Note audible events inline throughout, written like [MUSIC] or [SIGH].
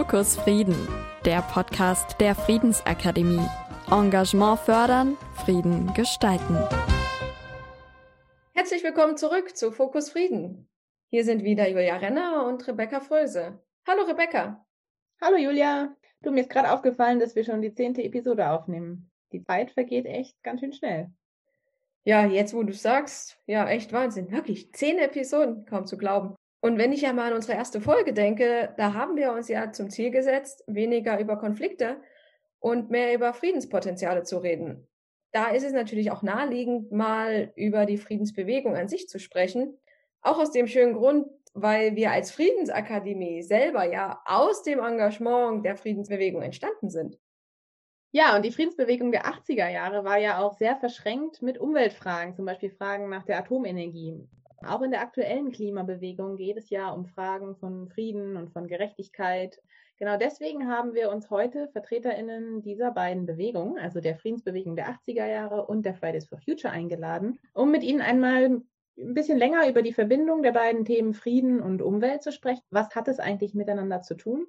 Fokus Frieden, der Podcast der Friedensakademie. Engagement fördern, Frieden gestalten. Herzlich willkommen zurück zu Fokus Frieden. Hier sind wieder Julia Renner und Rebecca Fröse. Hallo Rebecca. Hallo Julia. Du, mir ist gerade aufgefallen, dass wir schon die zehnte Episode aufnehmen. Die Zeit vergeht echt ganz schön schnell. Ja, jetzt wo du sagst, ja, echt Wahnsinn. Wirklich, zehn Episoden, kaum zu glauben. Und wenn ich ja mal an unsere erste Folge denke, da haben wir uns ja zum Ziel gesetzt, weniger über Konflikte und mehr über Friedenspotenziale zu reden. Da ist es natürlich auch naheliegend, mal über die Friedensbewegung an sich zu sprechen. Auch aus dem schönen Grund, weil wir als Friedensakademie selber ja aus dem Engagement der Friedensbewegung entstanden sind. Ja, und die Friedensbewegung der 80er Jahre war ja auch sehr verschränkt mit Umweltfragen, zum Beispiel Fragen nach der Atomenergie. Auch in der aktuellen Klimabewegung geht es ja um Fragen von Frieden und von Gerechtigkeit. Genau deswegen haben wir uns heute VertreterInnen dieser beiden Bewegungen, also der Friedensbewegung der 80er Jahre und der Fridays for Future eingeladen, um mit Ihnen einmal ein bisschen länger über die Verbindung der beiden Themen Frieden und Umwelt zu sprechen. Was hat es eigentlich miteinander zu tun?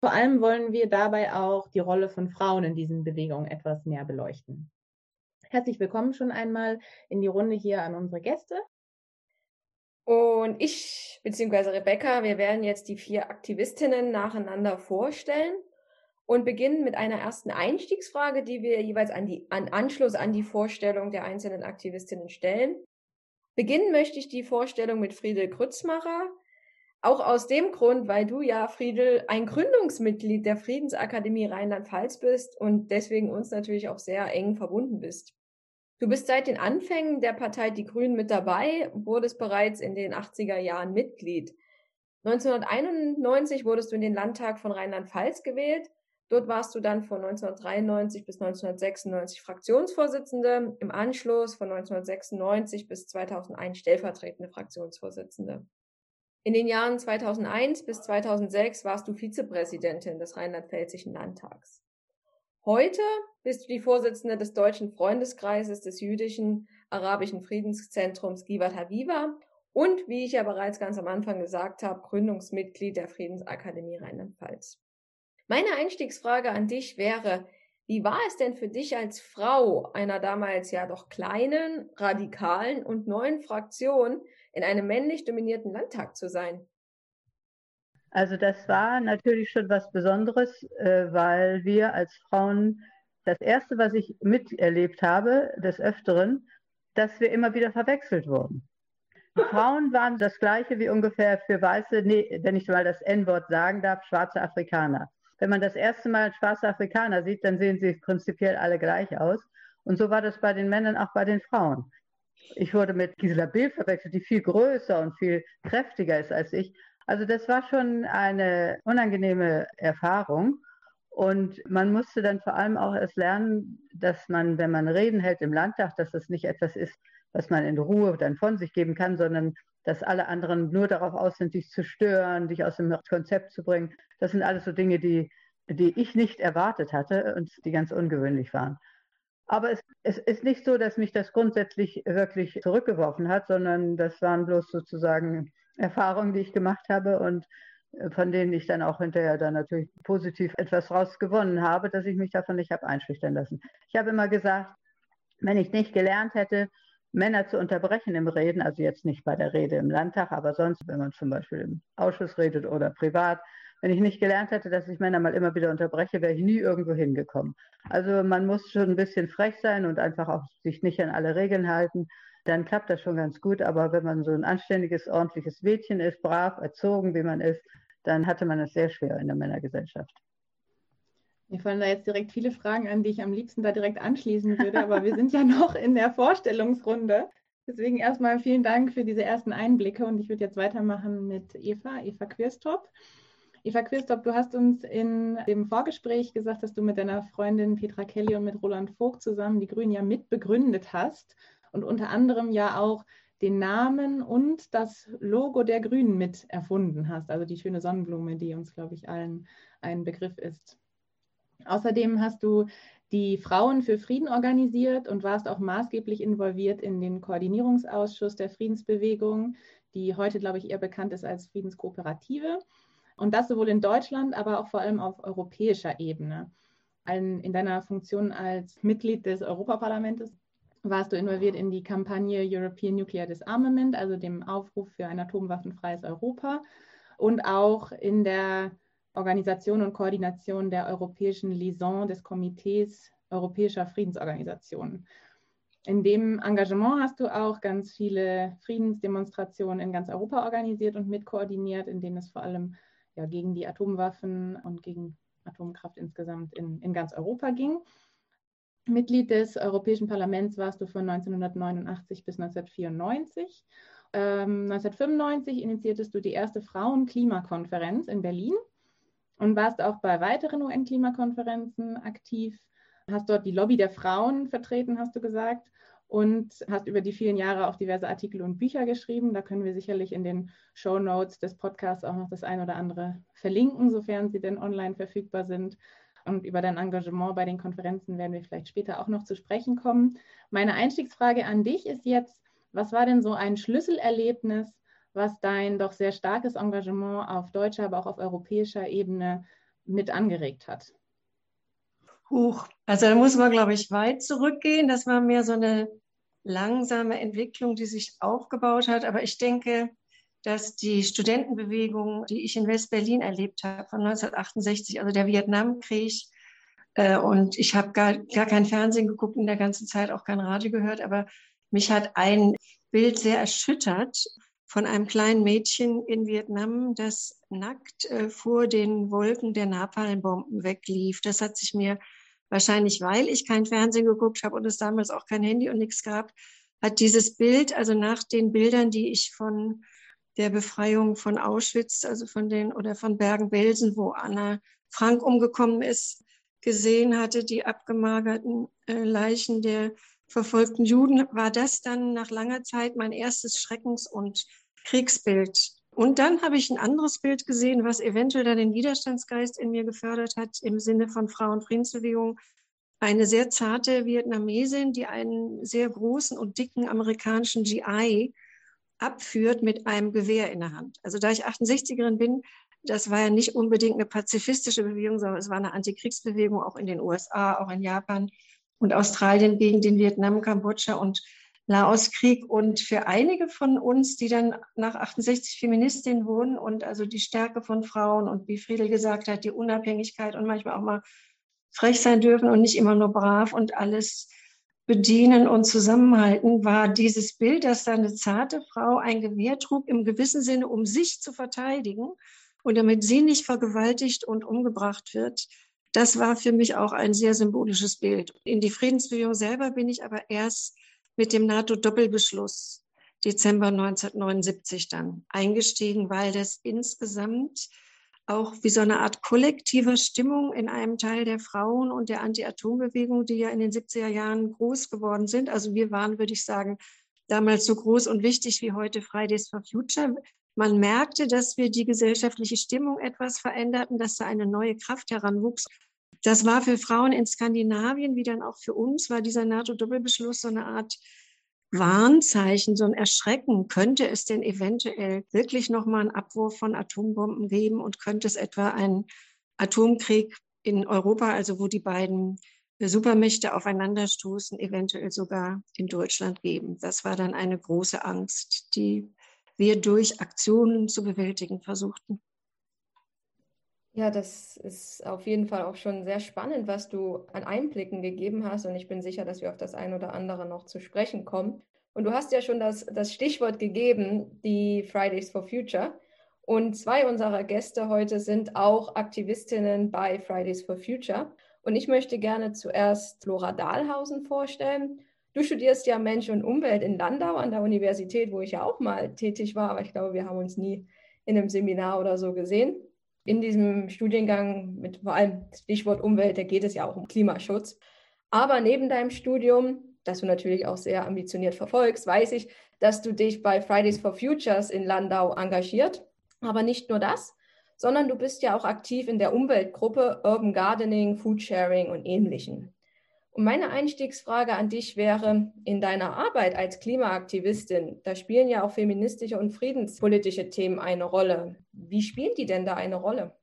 Vor allem wollen wir dabei auch die Rolle von Frauen in diesen Bewegungen etwas näher beleuchten. Herzlich willkommen schon einmal in die Runde hier an unsere Gäste. Und ich beziehungsweise Rebecca, wir werden jetzt die vier Aktivistinnen nacheinander vorstellen und beginnen mit einer ersten Einstiegsfrage, die wir jeweils an die an Anschluss an die Vorstellung der einzelnen Aktivistinnen stellen. Beginnen möchte ich die Vorstellung mit Friedel Krützmacher, auch aus dem Grund, weil du ja, Friedel, ein Gründungsmitglied der Friedensakademie Rheinland-Pfalz bist und deswegen uns natürlich auch sehr eng verbunden bist. Du bist seit den Anfängen der Partei Die Grünen mit dabei, wurdest bereits in den 80er Jahren Mitglied. 1991 wurdest du in den Landtag von Rheinland-Pfalz gewählt. Dort warst du dann von 1993 bis 1996 Fraktionsvorsitzende, im Anschluss von 1996 bis 2001 stellvertretende Fraktionsvorsitzende. In den Jahren 2001 bis 2006 warst du Vizepräsidentin des Rheinland-Pfälzischen Landtags. Heute bist du die Vorsitzende des Deutschen Freundeskreises des jüdischen arabischen Friedenszentrums Givat Haviva und, wie ich ja bereits ganz am Anfang gesagt habe, Gründungsmitglied der Friedensakademie Rheinland-Pfalz. Meine Einstiegsfrage an dich wäre, wie war es denn für dich als Frau einer damals ja doch kleinen, radikalen und neuen Fraktion in einem männlich dominierten Landtag zu sein? Also das war natürlich schon was Besonderes, äh, weil wir als Frauen das Erste, was ich miterlebt habe, des Öfteren, dass wir immer wieder verwechselt wurden. [LAUGHS] Frauen waren das gleiche wie ungefähr für Weiße, nee, wenn ich mal das N-Wort sagen darf, schwarze Afrikaner. Wenn man das erste Mal schwarze Afrikaner sieht, dann sehen sie prinzipiell alle gleich aus. Und so war das bei den Männern, auch bei den Frauen. Ich wurde mit Gisela Bild verwechselt, die viel größer und viel kräftiger ist als ich. Also das war schon eine unangenehme Erfahrung. Und man musste dann vor allem auch erst lernen, dass man, wenn man Reden hält im Landtag, dass das nicht etwas ist, was man in Ruhe dann von sich geben kann, sondern dass alle anderen nur darauf aus sind, dich zu stören, dich aus dem Konzept zu bringen. Das sind alles so Dinge, die, die ich nicht erwartet hatte und die ganz ungewöhnlich waren. Aber es, es ist nicht so, dass mich das grundsätzlich wirklich zurückgeworfen hat, sondern das waren bloß sozusagen Erfahrungen, die ich gemacht habe und äh, von denen ich dann auch hinterher dann natürlich positiv etwas rausgewonnen habe, dass ich mich davon nicht habe einschüchtern lassen. Ich habe immer gesagt, wenn ich nicht gelernt hätte, Männer zu unterbrechen im Reden, also jetzt nicht bei der Rede im Landtag, aber sonst, wenn man zum Beispiel im Ausschuss redet oder privat, wenn ich nicht gelernt hätte, dass ich Männer mal immer wieder unterbreche, wäre ich nie irgendwo hingekommen. Also man muss schon ein bisschen frech sein und einfach auch sich nicht an alle Regeln halten dann klappt das schon ganz gut. Aber wenn man so ein anständiges, ordentliches Mädchen ist, brav erzogen, wie man ist, dann hatte man es sehr schwer in der Männergesellschaft. Mir fallen da jetzt direkt viele Fragen an, die ich am liebsten da direkt anschließen würde, aber wir sind ja [LAUGHS] noch in der Vorstellungsrunde. Deswegen erstmal vielen Dank für diese ersten Einblicke und ich würde jetzt weitermachen mit Eva, Eva Quirstop. Eva Quirstop, du hast uns in dem Vorgespräch gesagt, dass du mit deiner Freundin Petra Kelly und mit Roland Vogt zusammen die Grünen ja mitbegründet hast und unter anderem ja auch den Namen und das Logo der Grünen mit erfunden hast, also die schöne Sonnenblume, die uns, glaube ich, allen ein Begriff ist. Außerdem hast du die Frauen für Frieden organisiert und warst auch maßgeblich involviert in den Koordinierungsausschuss der Friedensbewegung, die heute, glaube ich, eher bekannt ist als Friedenskooperative. Und das sowohl in Deutschland, aber auch vor allem auf europäischer Ebene. In deiner Funktion als Mitglied des Europaparlaments warst du involviert in die Kampagne European Nuclear Disarmament, also dem Aufruf für ein atomwaffenfreies Europa und auch in der Organisation und Koordination der europäischen Liaison des Komitees Europäischer Friedensorganisationen. In dem Engagement hast du auch ganz viele Friedensdemonstrationen in ganz Europa organisiert und mitkoordiniert, in denen es vor allem ja, gegen die Atomwaffen und gegen Atomkraft insgesamt in, in ganz Europa ging. Mitglied des Europäischen Parlaments warst du von 1989 bis 1994. Ähm, 1995 initiiertest du die erste Frauen-Klimakonferenz in Berlin und warst auch bei weiteren UN-Klimakonferenzen aktiv. Hast dort die Lobby der Frauen vertreten, hast du gesagt, und hast über die vielen Jahre auch diverse Artikel und Bücher geschrieben. Da können wir sicherlich in den Show Notes des Podcasts auch noch das ein oder andere verlinken, sofern sie denn online verfügbar sind. Und über dein Engagement bei den Konferenzen werden wir vielleicht später auch noch zu sprechen kommen. Meine Einstiegsfrage an dich ist jetzt, was war denn so ein Schlüsselerlebnis, was dein doch sehr starkes Engagement auf deutscher, aber auch auf europäischer Ebene mit angeregt hat? Huch, also da muss man, glaube ich, weit zurückgehen. Das war mehr so eine langsame Entwicklung, die sich aufgebaut hat. Aber ich denke, dass die Studentenbewegung, die ich in West-Berlin erlebt habe, von 1968, also der Vietnamkrieg, äh, und ich habe gar, gar kein Fernsehen geguckt in der ganzen Zeit, auch kein Radio gehört, aber mich hat ein Bild sehr erschüttert von einem kleinen Mädchen in Vietnam, das nackt äh, vor den Wolken der Napalmbomben weglief. Das hat sich mir wahrscheinlich, weil ich kein Fernsehen geguckt habe und es damals auch kein Handy und nichts gab, hat dieses Bild, also nach den Bildern, die ich von der Befreiung von Auschwitz, also von den oder von Bergen-Belsen, wo Anna Frank umgekommen ist, gesehen hatte, die abgemagerten äh, Leichen der verfolgten Juden, war das dann nach langer Zeit mein erstes Schreckens- und Kriegsbild. Und dann habe ich ein anderes Bild gesehen, was eventuell dann den Widerstandsgeist in mir gefördert hat, im Sinne von Frauenfriedensbewegung. Eine sehr zarte Vietnamesin, die einen sehr großen und dicken amerikanischen GI abführt mit einem Gewehr in der Hand. Also da ich 68erin bin, das war ja nicht unbedingt eine pazifistische Bewegung, sondern es war eine Antikriegsbewegung auch in den USA, auch in Japan und Australien gegen den Vietnam, Kambodscha und Laoskrieg. Und für einige von uns, die dann nach 68 Feministin wurden und also die Stärke von Frauen und wie Friedel gesagt hat, die Unabhängigkeit und manchmal auch mal frech sein dürfen und nicht immer nur brav und alles bedienen und zusammenhalten, war dieses Bild, dass da eine zarte Frau ein Gewehr trug, im gewissen Sinne, um sich zu verteidigen und damit sie nicht vergewaltigt und umgebracht wird. Das war für mich auch ein sehr symbolisches Bild. In die Friedensbewegung selber bin ich aber erst mit dem NATO-Doppelbeschluss Dezember 1979 dann eingestiegen, weil das insgesamt auch wie so eine Art kollektive Stimmung in einem Teil der Frauen und der Anti-Atom-Bewegung, die ja in den 70er Jahren groß geworden sind. Also wir waren, würde ich sagen, damals so groß und wichtig wie heute Fridays for Future. Man merkte, dass wir die gesellschaftliche Stimmung etwas veränderten, dass da eine neue Kraft heranwuchs. Das war für Frauen in Skandinavien, wie dann auch für uns, war dieser NATO-Doppelbeschluss so eine Art Warnzeichen, so ein Erschrecken. Könnte es denn eventuell wirklich nochmal einen Abwurf von Atombomben geben und könnte es etwa einen Atomkrieg in Europa, also wo die beiden Supermächte aufeinanderstoßen, eventuell sogar in Deutschland geben? Das war dann eine große Angst, die wir durch Aktionen zu bewältigen versuchten. Ja, das ist auf jeden Fall auch schon sehr spannend, was du an Einblicken gegeben hast. Und ich bin sicher, dass wir auf das ein oder andere noch zu sprechen kommen. Und du hast ja schon das, das Stichwort gegeben, die Fridays for Future. Und zwei unserer Gäste heute sind auch Aktivistinnen bei Fridays for Future. Und ich möchte gerne zuerst Laura Dahlhausen vorstellen. Du studierst ja Mensch und Umwelt in Landau an der Universität, wo ich ja auch mal tätig war, aber ich glaube, wir haben uns nie in einem Seminar oder so gesehen in diesem Studiengang mit vor allem Stichwort Umwelt, da geht es ja auch um Klimaschutz. Aber neben deinem Studium, das du natürlich auch sehr ambitioniert verfolgst, weiß ich, dass du dich bei Fridays for Futures in Landau engagiert. Aber nicht nur das, sondern du bist ja auch aktiv in der Umweltgruppe Urban Gardening, Food Sharing und ähnlichen. Und meine Einstiegsfrage an dich wäre, in deiner Arbeit als Klimaaktivistin, da spielen ja auch feministische und friedenspolitische Themen eine Rolle. Wie spielen die denn da eine Rolle?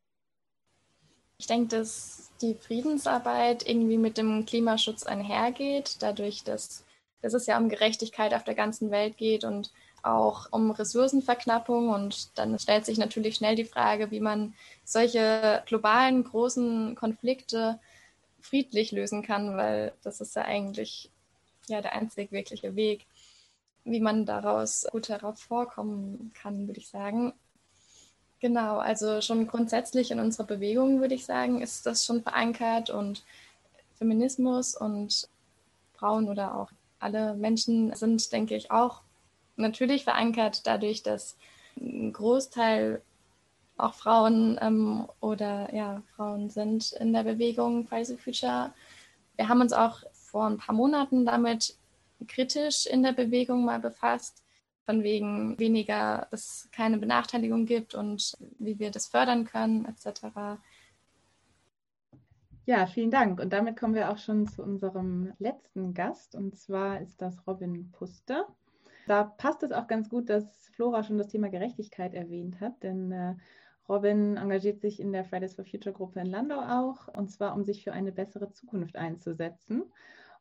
Ich denke, dass die Friedensarbeit irgendwie mit dem Klimaschutz einhergeht, dadurch, dass, dass es ja um Gerechtigkeit auf der ganzen Welt geht und auch um Ressourcenverknappung. Und dann stellt sich natürlich schnell die Frage, wie man solche globalen großen Konflikte friedlich lösen kann, weil das ist ja eigentlich ja der einzig wirkliche Weg, wie man daraus gut hervorkommen kann, würde ich sagen. Genau, also schon grundsätzlich in unserer Bewegung, würde ich sagen, ist das schon verankert und Feminismus und Frauen oder auch alle Menschen sind, denke ich, auch natürlich verankert dadurch, dass ein Großteil auch Frauen ähm, oder ja, Frauen sind in der Bewegung Fridays for Future. Wir haben uns auch vor ein paar Monaten damit kritisch in der Bewegung mal befasst, von wegen weniger, dass es keine Benachteiligung gibt und wie wir das fördern können, etc. Ja, vielen Dank. Und damit kommen wir auch schon zu unserem letzten Gast. Und zwar ist das Robin Puster. Da passt es auch ganz gut, dass Flora schon das Thema Gerechtigkeit erwähnt hat, denn äh, Robin engagiert sich in der Fridays for Future Gruppe in Landau auch, und zwar um sich für eine bessere Zukunft einzusetzen.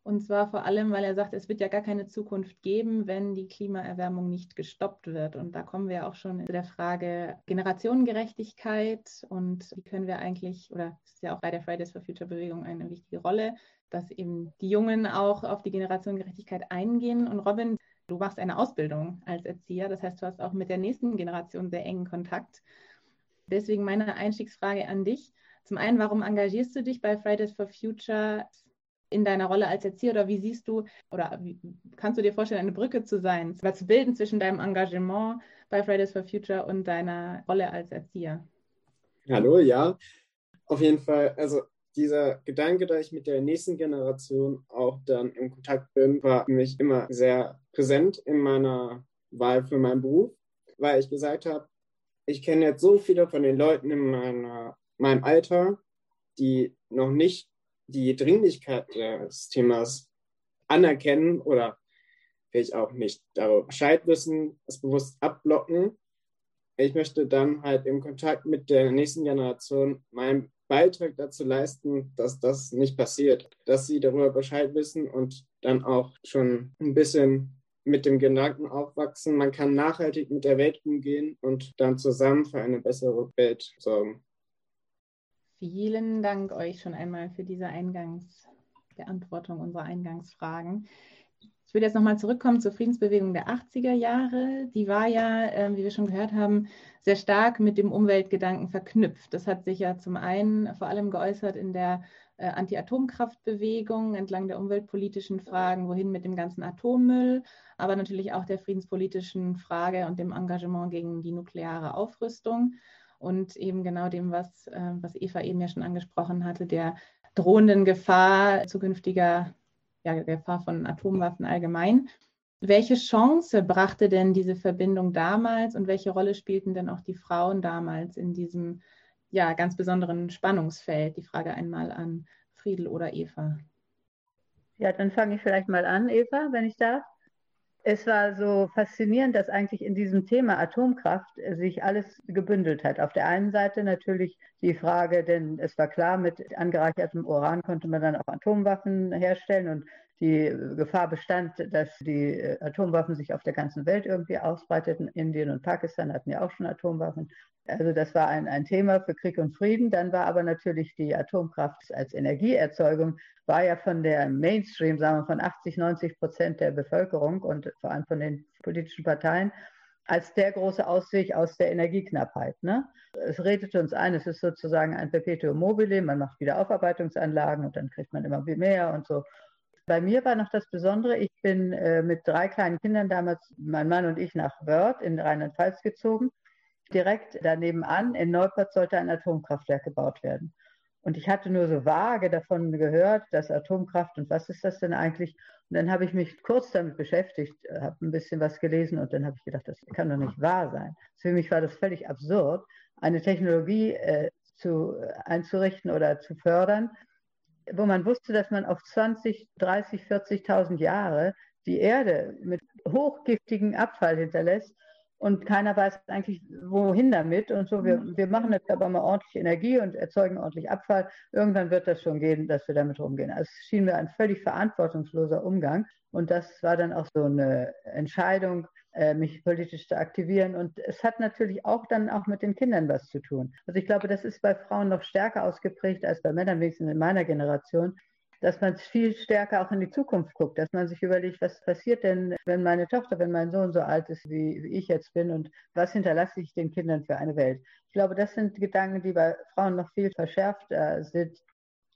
Und zwar vor allem, weil er sagt, es wird ja gar keine Zukunft geben, wenn die Klimaerwärmung nicht gestoppt wird. Und da kommen wir auch schon zu der Frage Generationengerechtigkeit und wie können wir eigentlich, oder es ist ja auch bei der Fridays for Future Bewegung eine wichtige Rolle, dass eben die Jungen auch auf die Generationengerechtigkeit eingehen. Und Robin, du machst eine Ausbildung als Erzieher, das heißt, du hast auch mit der nächsten Generation sehr engen Kontakt. Deswegen meine Einstiegsfrage an dich. Zum einen, warum engagierst du dich bei Fridays for Future in deiner Rolle als Erzieher oder wie siehst du oder wie, kannst du dir vorstellen, eine Brücke zu sein, zu bilden zwischen deinem Engagement bei Fridays for Future und deiner Rolle als Erzieher? Hallo, ja, auf jeden Fall. Also dieser Gedanke, dass ich mit der nächsten Generation auch dann im Kontakt bin, war für mich immer sehr präsent in meiner Wahl für meinen Beruf, weil ich gesagt habe, ich kenne jetzt so viele von den Leuten in meiner, meinem Alter, die noch nicht die Dringlichkeit des Themas anerkennen oder vielleicht auch nicht darüber Bescheid wissen, es bewusst abblocken. Ich möchte dann halt im Kontakt mit der nächsten Generation meinen Beitrag dazu leisten, dass das nicht passiert, dass sie darüber Bescheid wissen und dann auch schon ein bisschen mit dem Gedanken aufwachsen, man kann nachhaltig mit der Welt umgehen und dann zusammen für eine bessere Welt sorgen. Vielen Dank euch schon einmal für diese Eingangsbeantwortung unserer Eingangsfragen. Ich will jetzt nochmal zurückkommen zur Friedensbewegung der 80er Jahre. Die war ja, äh, wie wir schon gehört haben, sehr stark mit dem Umweltgedanken verknüpft. Das hat sich ja zum einen vor allem geäußert in der äh, Anti-Atomkraftbewegung entlang der umweltpolitischen Fragen, wohin mit dem ganzen Atommüll, aber natürlich auch der friedenspolitischen Frage und dem Engagement gegen die nukleare Aufrüstung und eben genau dem, was, äh, was Eva eben ja schon angesprochen hatte, der drohenden Gefahr zukünftiger ja, Gefahr von Atomwaffen allgemein. Welche Chance brachte denn diese Verbindung damals und welche Rolle spielten denn auch die Frauen damals in diesem ja, ganz besonderen Spannungsfeld. Die Frage einmal an Friedel oder Eva. Ja, dann fange ich vielleicht mal an, Eva, wenn ich darf. Es war so faszinierend, dass eigentlich in diesem Thema Atomkraft sich alles gebündelt hat. Auf der einen Seite natürlich die Frage, denn es war klar, mit angereichertem Uran konnte man dann auch Atomwaffen herstellen und die Gefahr bestand, dass die Atomwaffen sich auf der ganzen Welt irgendwie ausbreiteten. Indien und Pakistan hatten ja auch schon Atomwaffen. Also das war ein, ein Thema für Krieg und Frieden. Dann war aber natürlich die Atomkraft als Energieerzeugung, war ja von der Mainstream, sagen wir von 80, 90 Prozent der Bevölkerung und vor allem von den politischen Parteien als der große Ausweg aus der Energieknappheit. Ne? Es redet uns ein, es ist sozusagen ein Perpetuum mobile, man macht wieder Aufarbeitungsanlagen und dann kriegt man immer mehr und so. Bei mir war noch das Besondere, ich bin äh, mit drei kleinen Kindern damals, mein Mann und ich, nach Wörth in Rheinland-Pfalz gezogen direkt daneben an, in Neupert sollte ein Atomkraftwerk gebaut werden. Und ich hatte nur so vage davon gehört, dass Atomkraft und was ist das denn eigentlich? Und dann habe ich mich kurz damit beschäftigt, habe ein bisschen was gelesen und dann habe ich gedacht, das kann doch nicht wahr sein. Für mich war das völlig absurd, eine Technologie äh, zu, einzurichten oder zu fördern, wo man wusste, dass man auf 20, 30, 40.000 Jahre die Erde mit hochgiftigen Abfall hinterlässt und keiner weiß eigentlich, wohin damit. Und so, wir, wir machen jetzt aber mal ordentlich Energie und erzeugen ordentlich Abfall. Irgendwann wird das schon gehen, dass wir damit umgehen. Also es schien mir ein völlig verantwortungsloser Umgang. Und das war dann auch so eine Entscheidung, äh, mich politisch zu aktivieren. Und es hat natürlich auch dann auch mit den Kindern was zu tun. Also ich glaube, das ist bei Frauen noch stärker ausgeprägt als bei Männern, wenigstens in meiner Generation, dass man viel stärker auch in die Zukunft guckt, dass man sich überlegt, was passiert denn, wenn meine Tochter, wenn mein Sohn so alt ist, wie, ich jetzt bin und was hinterlasse ich den Kindern für eine Welt. Ich glaube, das sind Gedanken, die bei Frauen noch viel verschärft äh, sind.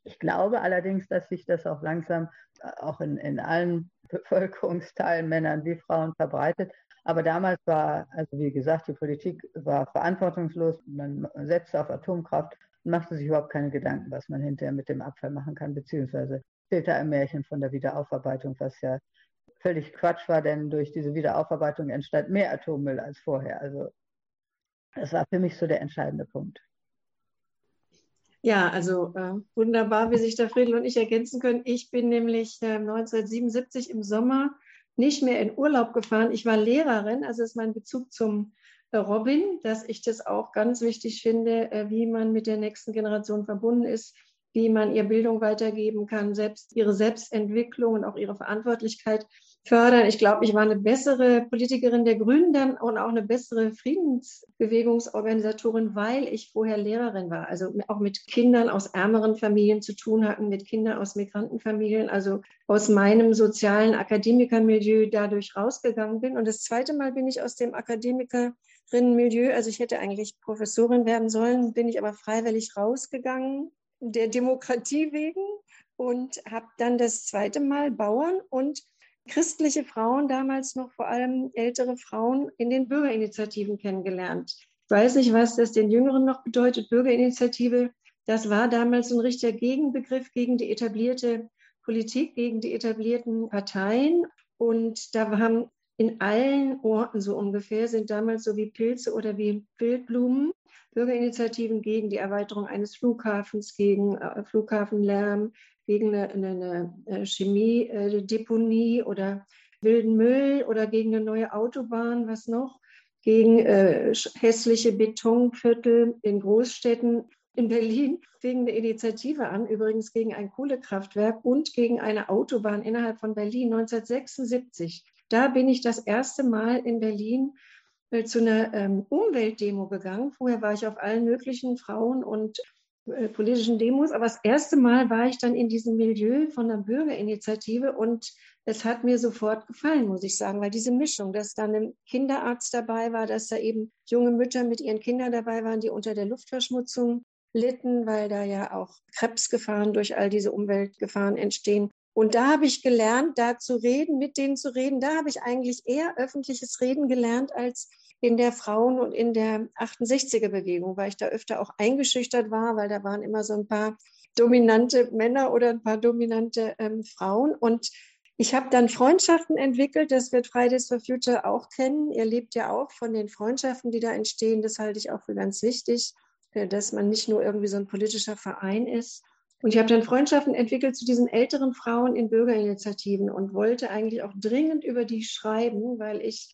Ich glaube allerdings, dass sich das auch langsam äh, auch in, in allen Bevölkerungsteilen, Männern wie Frauen, verbreitet. Aber damals war, also wie gesagt, die Politik war verantwortungslos. Man setzte auf Atomkraft machte sich überhaupt keine Gedanken, was man hinterher mit dem Abfall machen kann, beziehungsweise fehlte ein Märchen von der Wiederaufarbeitung, was ja völlig Quatsch war, denn durch diese Wiederaufarbeitung entstand mehr Atommüll als vorher. Also das war für mich so der entscheidende Punkt. Ja, also äh, wunderbar, wie sich da Friedel und ich ergänzen können. Ich bin nämlich äh, 1977 im Sommer nicht mehr in Urlaub gefahren. Ich war Lehrerin, also ist mein Bezug zum Robin, dass ich das auch ganz wichtig finde, äh, wie man mit der nächsten Generation verbunden ist, wie man ihr Bildung weitergeben kann, selbst ihre Selbstentwicklung und auch ihre Verantwortlichkeit fördern. Ich glaube, ich war eine bessere Politikerin der Grünen dann und auch eine bessere Friedensbewegungsorganisatorin, weil ich vorher Lehrerin war. Also auch mit Kindern aus ärmeren Familien zu tun hatten, mit Kindern aus Migrantenfamilien, also aus meinem sozialen Akademikermilieu dadurch rausgegangen bin. Und das zweite Mal bin ich aus dem Akademikerinnenmilieu, also ich hätte eigentlich Professorin werden sollen, bin ich aber freiwillig rausgegangen, der Demokratie wegen und habe dann das zweite Mal Bauern und christliche Frauen, damals noch vor allem ältere Frauen, in den Bürgerinitiativen kennengelernt. Ich weiß nicht, was das den Jüngeren noch bedeutet, Bürgerinitiative. Das war damals ein richtiger Gegenbegriff gegen die etablierte Politik, gegen die etablierten Parteien. Und da haben in allen Orten so ungefähr, sind damals so wie Pilze oder wie Wildblumen, Bürgerinitiativen gegen die Erweiterung eines Flughafens, gegen äh, Flughafenlärm, gegen eine, eine, eine Chemiedeponie äh, oder wilden Müll oder gegen eine neue Autobahn, was noch, gegen äh, hässliche Betonviertel in Großstädten. In Berlin fing eine Initiative an, übrigens gegen ein Kohlekraftwerk und gegen eine Autobahn innerhalb von Berlin 1976. Da bin ich das erste Mal in Berlin äh, zu einer ähm, Umweltdemo gegangen. Vorher war ich auf allen möglichen Frauen- und äh, politischen Demos. Aber das erste Mal war ich dann in diesem Milieu von der Bürgerinitiative und es hat mir sofort gefallen, muss ich sagen, weil diese Mischung, dass da ein Kinderarzt dabei war, dass da eben junge Mütter mit ihren Kindern dabei waren, die unter der Luftverschmutzung litten, weil da ja auch Krebsgefahren durch all diese Umweltgefahren entstehen. Und da habe ich gelernt, da zu reden, mit denen zu reden. Da habe ich eigentlich eher öffentliches Reden gelernt als in der Frauen- und in der 68er-Bewegung, weil ich da öfter auch eingeschüchtert war, weil da waren immer so ein paar dominante Männer oder ein paar dominante ähm, Frauen. Und ich habe dann Freundschaften entwickelt, das wird Fridays for Future auch kennen. Ihr lebt ja auch von den Freundschaften, die da entstehen. Das halte ich auch für ganz wichtig, äh, dass man nicht nur irgendwie so ein politischer Verein ist. Und ich habe dann Freundschaften entwickelt zu diesen älteren Frauen in Bürgerinitiativen und wollte eigentlich auch dringend über die schreiben, weil ich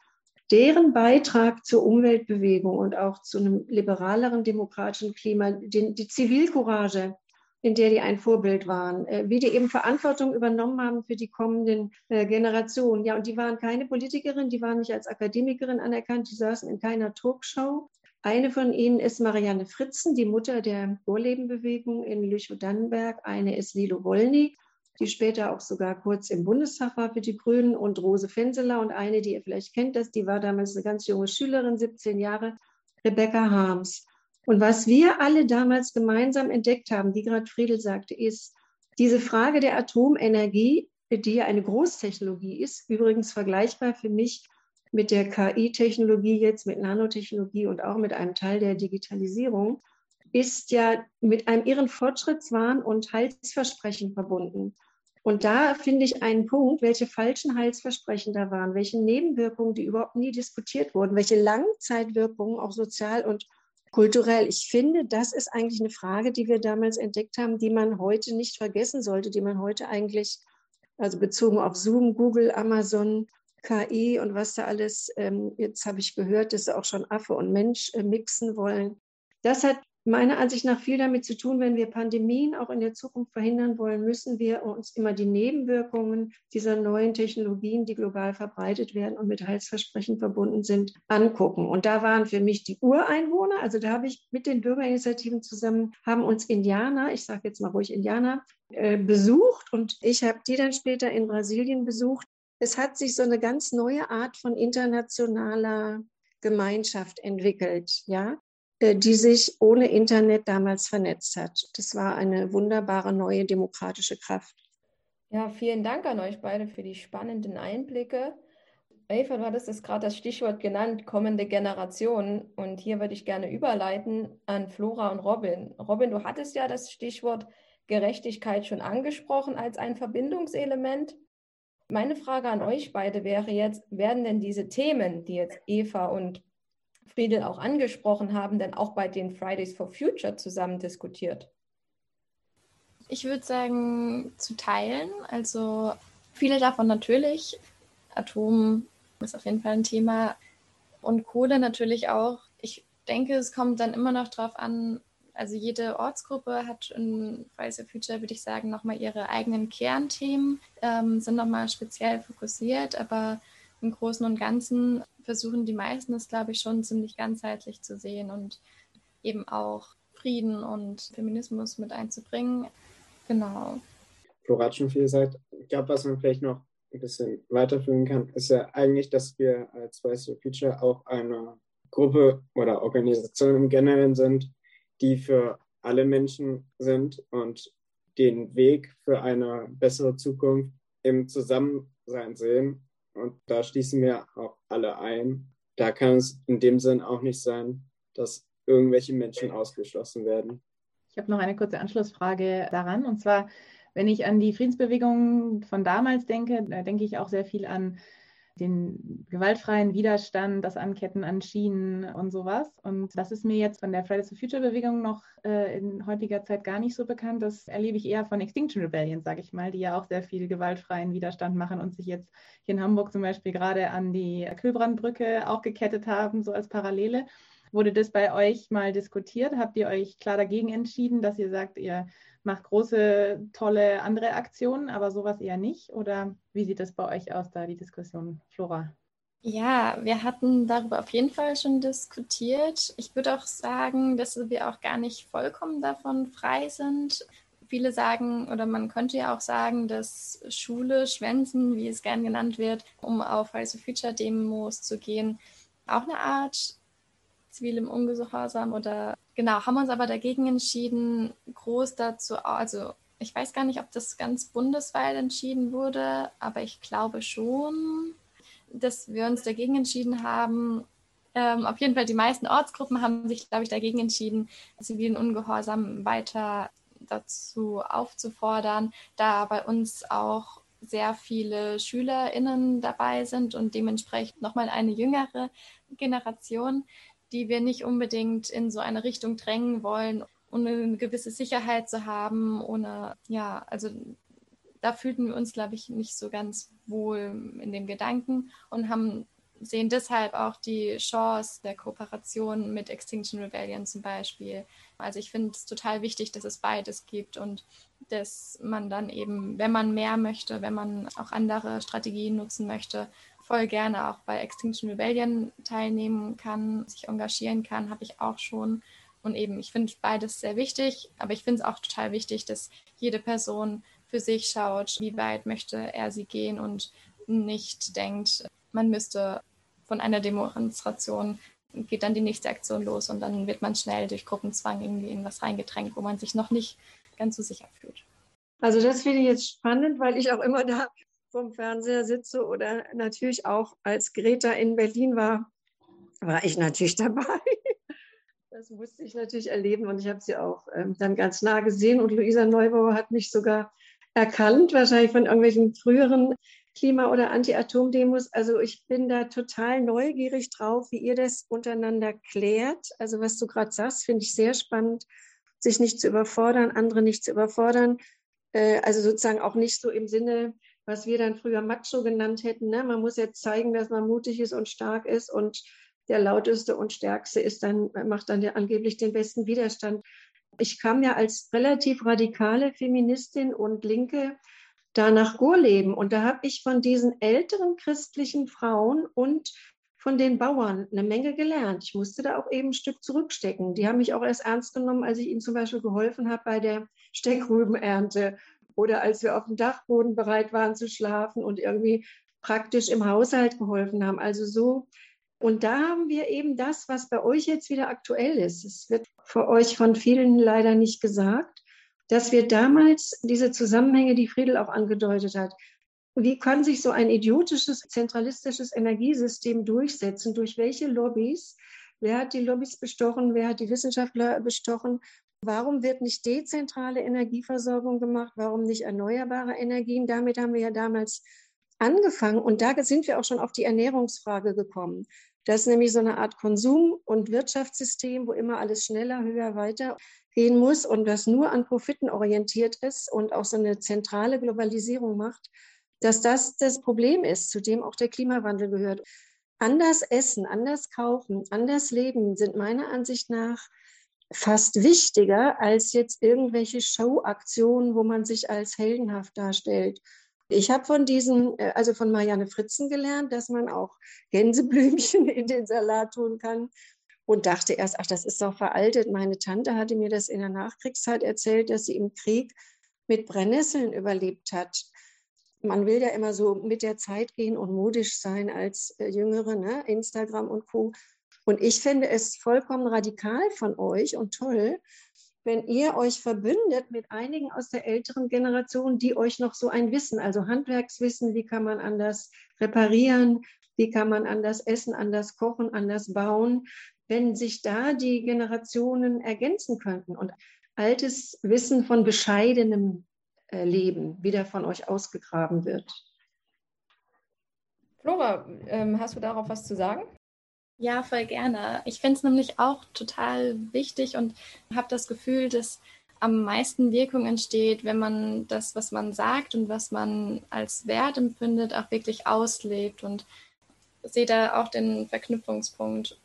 deren Beitrag zur Umweltbewegung und auch zu einem liberaleren demokratischen Klima, die, die Zivilcourage, in der die ein Vorbild waren, äh, wie die eben Verantwortung übernommen haben für die kommenden äh, Generationen. Ja, und die waren keine Politikerin, die waren nicht als Akademikerin anerkannt, die saßen in keiner Talkshow. Eine von ihnen ist Marianne Fritzen, die Mutter der Vorlebenbewegung in Lüchow-Dannenberg. Eine ist Lilo Wollny, die später auch sogar kurz im Bundestag war für die Grünen und Rose Fenseler und eine, die ihr vielleicht kennt, das, die war damals eine ganz junge Schülerin, 17 Jahre, Rebecca Harms. Und was wir alle damals gemeinsam entdeckt haben, wie gerade Friedel sagte, ist diese Frage der Atomenergie, die ja eine Großtechnologie ist, übrigens vergleichbar für mich mit der KI-Technologie jetzt, mit Nanotechnologie und auch mit einem Teil der Digitalisierung, ist ja mit einem irren Fortschrittswahn und Heilsversprechen verbunden. Und da finde ich einen Punkt, welche falschen Heilsversprechen da waren, welche Nebenwirkungen, die überhaupt nie diskutiert wurden, welche Langzeitwirkungen, auch sozial und kulturell. Ich finde, das ist eigentlich eine Frage, die wir damals entdeckt haben, die man heute nicht vergessen sollte, die man heute eigentlich, also bezogen auf Zoom, Google, Amazon, KI und was da alles, ähm, jetzt habe ich gehört, dass sie auch schon Affe und Mensch äh, mixen wollen. Das hat meiner Ansicht nach viel damit zu tun, wenn wir Pandemien auch in der Zukunft verhindern wollen, müssen wir uns immer die Nebenwirkungen dieser neuen Technologien, die global verbreitet werden und mit Heilsversprechen verbunden sind, angucken. Und da waren für mich die Ureinwohner, also da habe ich mit den Bürgerinitiativen zusammen, haben uns Indianer, ich sage jetzt mal ruhig Indianer, äh, besucht und ich habe die dann später in Brasilien besucht. Es hat sich so eine ganz neue Art von internationaler Gemeinschaft entwickelt, ja, äh, die sich ohne Internet damals vernetzt hat. Das war eine wunderbare neue demokratische Kraft. Ja, vielen Dank an euch beide für die spannenden Einblicke. Eva, du hattest es gerade das Stichwort genannt, kommende Generationen. Und hier würde ich gerne überleiten an Flora und Robin. Robin, du hattest ja das Stichwort Gerechtigkeit schon angesprochen als ein Verbindungselement. Meine Frage an euch beide wäre jetzt, werden denn diese Themen, die jetzt Eva und Friedel auch angesprochen haben, denn auch bei den Fridays for Future zusammen diskutiert? Ich würde sagen, zu teilen. Also viele davon natürlich. Atom ist auf jeden Fall ein Thema. Und Kohle natürlich auch. Ich denke, es kommt dann immer noch darauf an, also jede Ortsgruppe hat in Fridays for Future, würde ich sagen, nochmal ihre eigenen Kernthemen, ähm, sind nochmal speziell fokussiert, aber im Großen und Ganzen versuchen die meisten es, glaube ich, schon ziemlich ganzheitlich zu sehen und eben auch Frieden und Feminismus mit einzubringen. Genau. Flora hat schon viel gesagt. Ich glaube, was man vielleicht noch ein bisschen weiterführen kann, ist ja eigentlich, dass wir als Fridays for Future auch eine Gruppe oder Organisation im Generellen sind, die für alle Menschen sind und den Weg für eine bessere Zukunft im Zusammensein sehen und da schließen wir auch alle ein. Da kann es in dem Sinn auch nicht sein, dass irgendwelche Menschen ausgeschlossen werden. Ich habe noch eine kurze Anschlussfrage daran. Und zwar, wenn ich an die Friedensbewegung von damals denke, da denke ich auch sehr viel an den gewaltfreien Widerstand, das Anketten an Schienen und sowas. Und das ist mir jetzt von der Fridays for Future Bewegung noch äh, in heutiger Zeit gar nicht so bekannt. Das erlebe ich eher von Extinction Rebellion, sage ich mal, die ja auch sehr viel gewaltfreien Widerstand machen und sich jetzt hier in Hamburg zum Beispiel gerade an die Kühlbrandbrücke auch gekettet haben, so als Parallele. Wurde das bei euch mal diskutiert? Habt ihr euch klar dagegen entschieden, dass ihr sagt, ihr macht große, tolle andere Aktionen, aber sowas eher nicht? Oder wie sieht das bei euch aus, da die Diskussion, Flora? Ja, wir hatten darüber auf jeden Fall schon diskutiert. Ich würde auch sagen, dass wir auch gar nicht vollkommen davon frei sind. Viele sagen, oder man könnte ja auch sagen, dass Schule, Schwänzen, wie es gern genannt wird, um auf for Future Demos zu gehen, auch eine Art zivilem Ungehorsam oder genau, haben uns aber dagegen entschieden, groß dazu, also ich weiß gar nicht, ob das ganz bundesweit entschieden wurde, aber ich glaube schon, dass wir uns dagegen entschieden haben. Ähm, auf jeden Fall die meisten Ortsgruppen haben sich, glaube ich, dagegen entschieden, zivilen Ungehorsam weiter dazu aufzufordern, da bei uns auch sehr viele SchülerInnen dabei sind und dementsprechend nochmal eine jüngere Generation, die wir nicht unbedingt in so eine Richtung drängen wollen, ohne eine gewisse Sicherheit zu haben, ohne, ja, also da fühlten wir uns, glaube ich, nicht so ganz wohl in dem Gedanken und haben sehen deshalb auch die Chance der Kooperation mit Extinction Rebellion zum Beispiel. Also ich finde es total wichtig, dass es beides gibt und dass man dann eben, wenn man mehr möchte, wenn man auch andere Strategien nutzen möchte, voll gerne auch bei Extinction Rebellion teilnehmen kann, sich engagieren kann, habe ich auch schon. Und eben, ich finde beides sehr wichtig, aber ich finde es auch total wichtig, dass jede Person für sich schaut, wie weit möchte er sie gehen und nicht denkt, man müsste von einer Demonstration geht dann die nächste Aktion los und dann wird man schnell durch Gruppenzwang irgendwie in was reingedrängt, wo man sich noch nicht ganz so sicher fühlt. Also das finde ich jetzt spannend, weil ich auch immer da vom Fernseher sitze oder natürlich auch als Greta in Berlin war, war ich natürlich [LAUGHS] dabei. Das musste ich natürlich erleben und ich habe sie auch ähm, dann ganz nah gesehen und Luisa Neubauer hat mich sogar erkannt, wahrscheinlich von irgendwelchen früheren Klima- oder Anti-Atom-Demos. Also ich bin da total neugierig drauf, wie ihr das untereinander klärt. Also was du gerade sagst, finde ich sehr spannend, sich nicht zu überfordern, andere nicht zu überfordern. Äh, also sozusagen auch nicht so im Sinne, was wir dann früher Macho genannt hätten. Ne? Man muss jetzt zeigen, dass man mutig ist und stark ist und der lauteste und stärkste ist dann, macht dann ja angeblich den besten Widerstand. Ich kam ja als relativ radikale Feministin und Linke da nach Gurleben und da habe ich von diesen älteren christlichen Frauen und von den Bauern eine Menge gelernt. Ich musste da auch eben ein Stück zurückstecken. Die haben mich auch erst ernst genommen, als ich ihnen zum Beispiel geholfen habe bei der Steckrübenernte oder als wir auf dem Dachboden bereit waren zu schlafen und irgendwie praktisch im Haushalt geholfen haben. Also so. Und da haben wir eben das, was bei euch jetzt wieder aktuell ist. Es wird für euch von vielen leider nicht gesagt, dass wir damals diese Zusammenhänge, die Friedel auch angedeutet hat, wie kann sich so ein idiotisches, zentralistisches Energiesystem durchsetzen? Durch welche Lobbys? Wer hat die Lobbys bestochen? Wer hat die Wissenschaftler bestochen? Warum wird nicht dezentrale Energieversorgung gemacht? Warum nicht erneuerbare Energien? Damit haben wir ja damals angefangen und da sind wir auch schon auf die Ernährungsfrage gekommen. Das ist nämlich so eine Art Konsum- und Wirtschaftssystem, wo immer alles schneller, höher, weiter gehen muss und das nur an Profiten orientiert ist und auch so eine zentrale Globalisierung macht, dass das das Problem ist, zu dem auch der Klimawandel gehört. Anders essen, anders kaufen, anders leben sind meiner Ansicht nach fast wichtiger als jetzt irgendwelche Showaktionen, wo man sich als heldenhaft darstellt. Ich habe von diesen, äh, also von Marianne Fritzen gelernt, dass man auch Gänseblümchen in den Salat tun kann und dachte erst, ach, das ist doch veraltet. Meine Tante hatte mir das in der Nachkriegszeit erzählt, dass sie im Krieg mit Brennnesseln überlebt hat. Man will ja immer so mit der Zeit gehen und modisch sein als äh, Jüngere, ne? Instagram und Co. Und ich finde es vollkommen radikal von euch und toll, wenn ihr euch verbündet mit einigen aus der älteren Generation, die euch noch so ein Wissen, also Handwerkswissen, wie kann man anders reparieren, wie kann man anders essen, anders kochen, anders bauen, wenn sich da die Generationen ergänzen könnten und altes Wissen von bescheidenem äh, Leben wieder von euch ausgegraben wird. Flora, ähm, hast du darauf was zu sagen? Ja, voll gerne. Ich finde es nämlich auch total wichtig und habe das Gefühl, dass am meisten Wirkung entsteht, wenn man das, was man sagt und was man als Wert empfindet, auch wirklich auslebt und sehe da auch den Verknüpfungspunkt.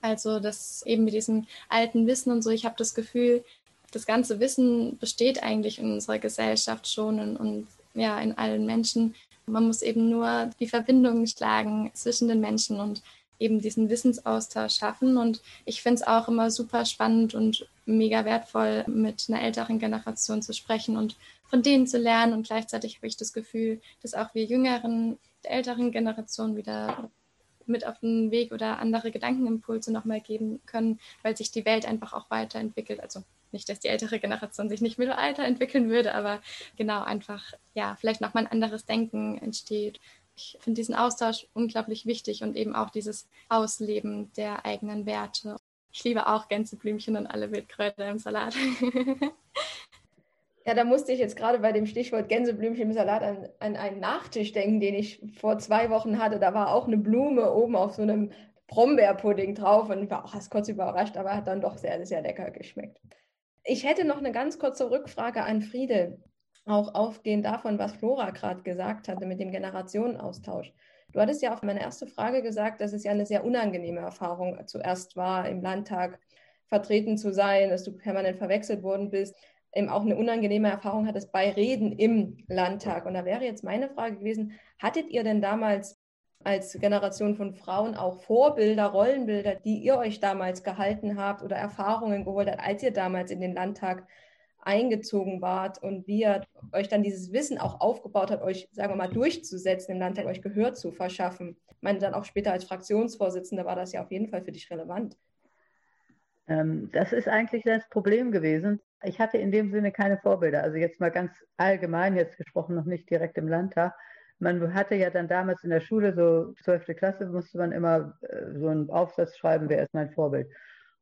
Also das eben mit diesem alten Wissen und so, ich habe das Gefühl, das ganze Wissen besteht eigentlich in unserer Gesellschaft schon und, und ja, in allen Menschen. Man muss eben nur die Verbindungen schlagen zwischen den Menschen und eben diesen Wissensaustausch schaffen. Und ich finde es auch immer super spannend und mega wertvoll, mit einer älteren Generation zu sprechen und von denen zu lernen. Und gleichzeitig habe ich das Gefühl, dass auch wir jüngeren, der älteren Generation wieder mit auf den Weg oder andere Gedankenimpulse nochmal geben können, weil sich die Welt einfach auch weiterentwickelt. Also nicht, dass die ältere Generation sich nicht weiterentwickeln würde, aber genau einfach, ja, vielleicht nochmal ein anderes Denken entsteht ich finde diesen Austausch unglaublich wichtig und eben auch dieses Ausleben der eigenen Werte. Ich liebe auch Gänseblümchen und alle Wildkräuter im Salat. [LAUGHS] Ja, da musste ich jetzt gerade bei dem Stichwort Gänseblümchen im Salat an, an, einen Nachtisch denken, den ich vor zwei Wochen hatte. Da war auch eine Blume oben auf so einem Brombeerpudding drauf und ich war auch erst kurz überrascht, aber hat dann doch sehr, sehr lecker geschmeckt. Ich hätte noch eine ganz kurze Rückfrage an Friede auch aufgehend davon, was Flora gerade gesagt hatte mit dem Generationenaustausch. Du hattest ja auf meine erste Frage gesagt, dass es ja eine sehr unangenehme Erfahrung zuerst war, im Landtag vertreten zu sein, dass du permanent verwechselt worden bist. Eben auch eine unangenehme Erfahrung hattest bei Reden im Landtag. Und da wäre jetzt meine Frage gewesen, hattet ihr denn damals als Generation von Frauen auch Vorbilder, Rollenbilder, die ihr euch damals gehalten habt oder Erfahrungen geholt habt, als ihr damals in den Landtag eingezogen wart und wie ihr euch dann dieses Wissen auch aufgebaut habt, euch, sagen wir mal, durchzusetzen im Landtag, euch Gehör zu verschaffen. Ich meine, dann auch später als Fraktionsvorsitzender war das ja auf jeden Fall für dich relevant. Ähm, das ist eigentlich das Problem gewesen. Ich hatte in dem Sinne keine Vorbilder. Also jetzt mal ganz allgemein jetzt gesprochen, noch nicht direkt im Landtag. Man hatte ja dann damals in der Schule, so 12. Klasse, musste man immer äh, so einen Aufsatz schreiben, wer ist mein Vorbild.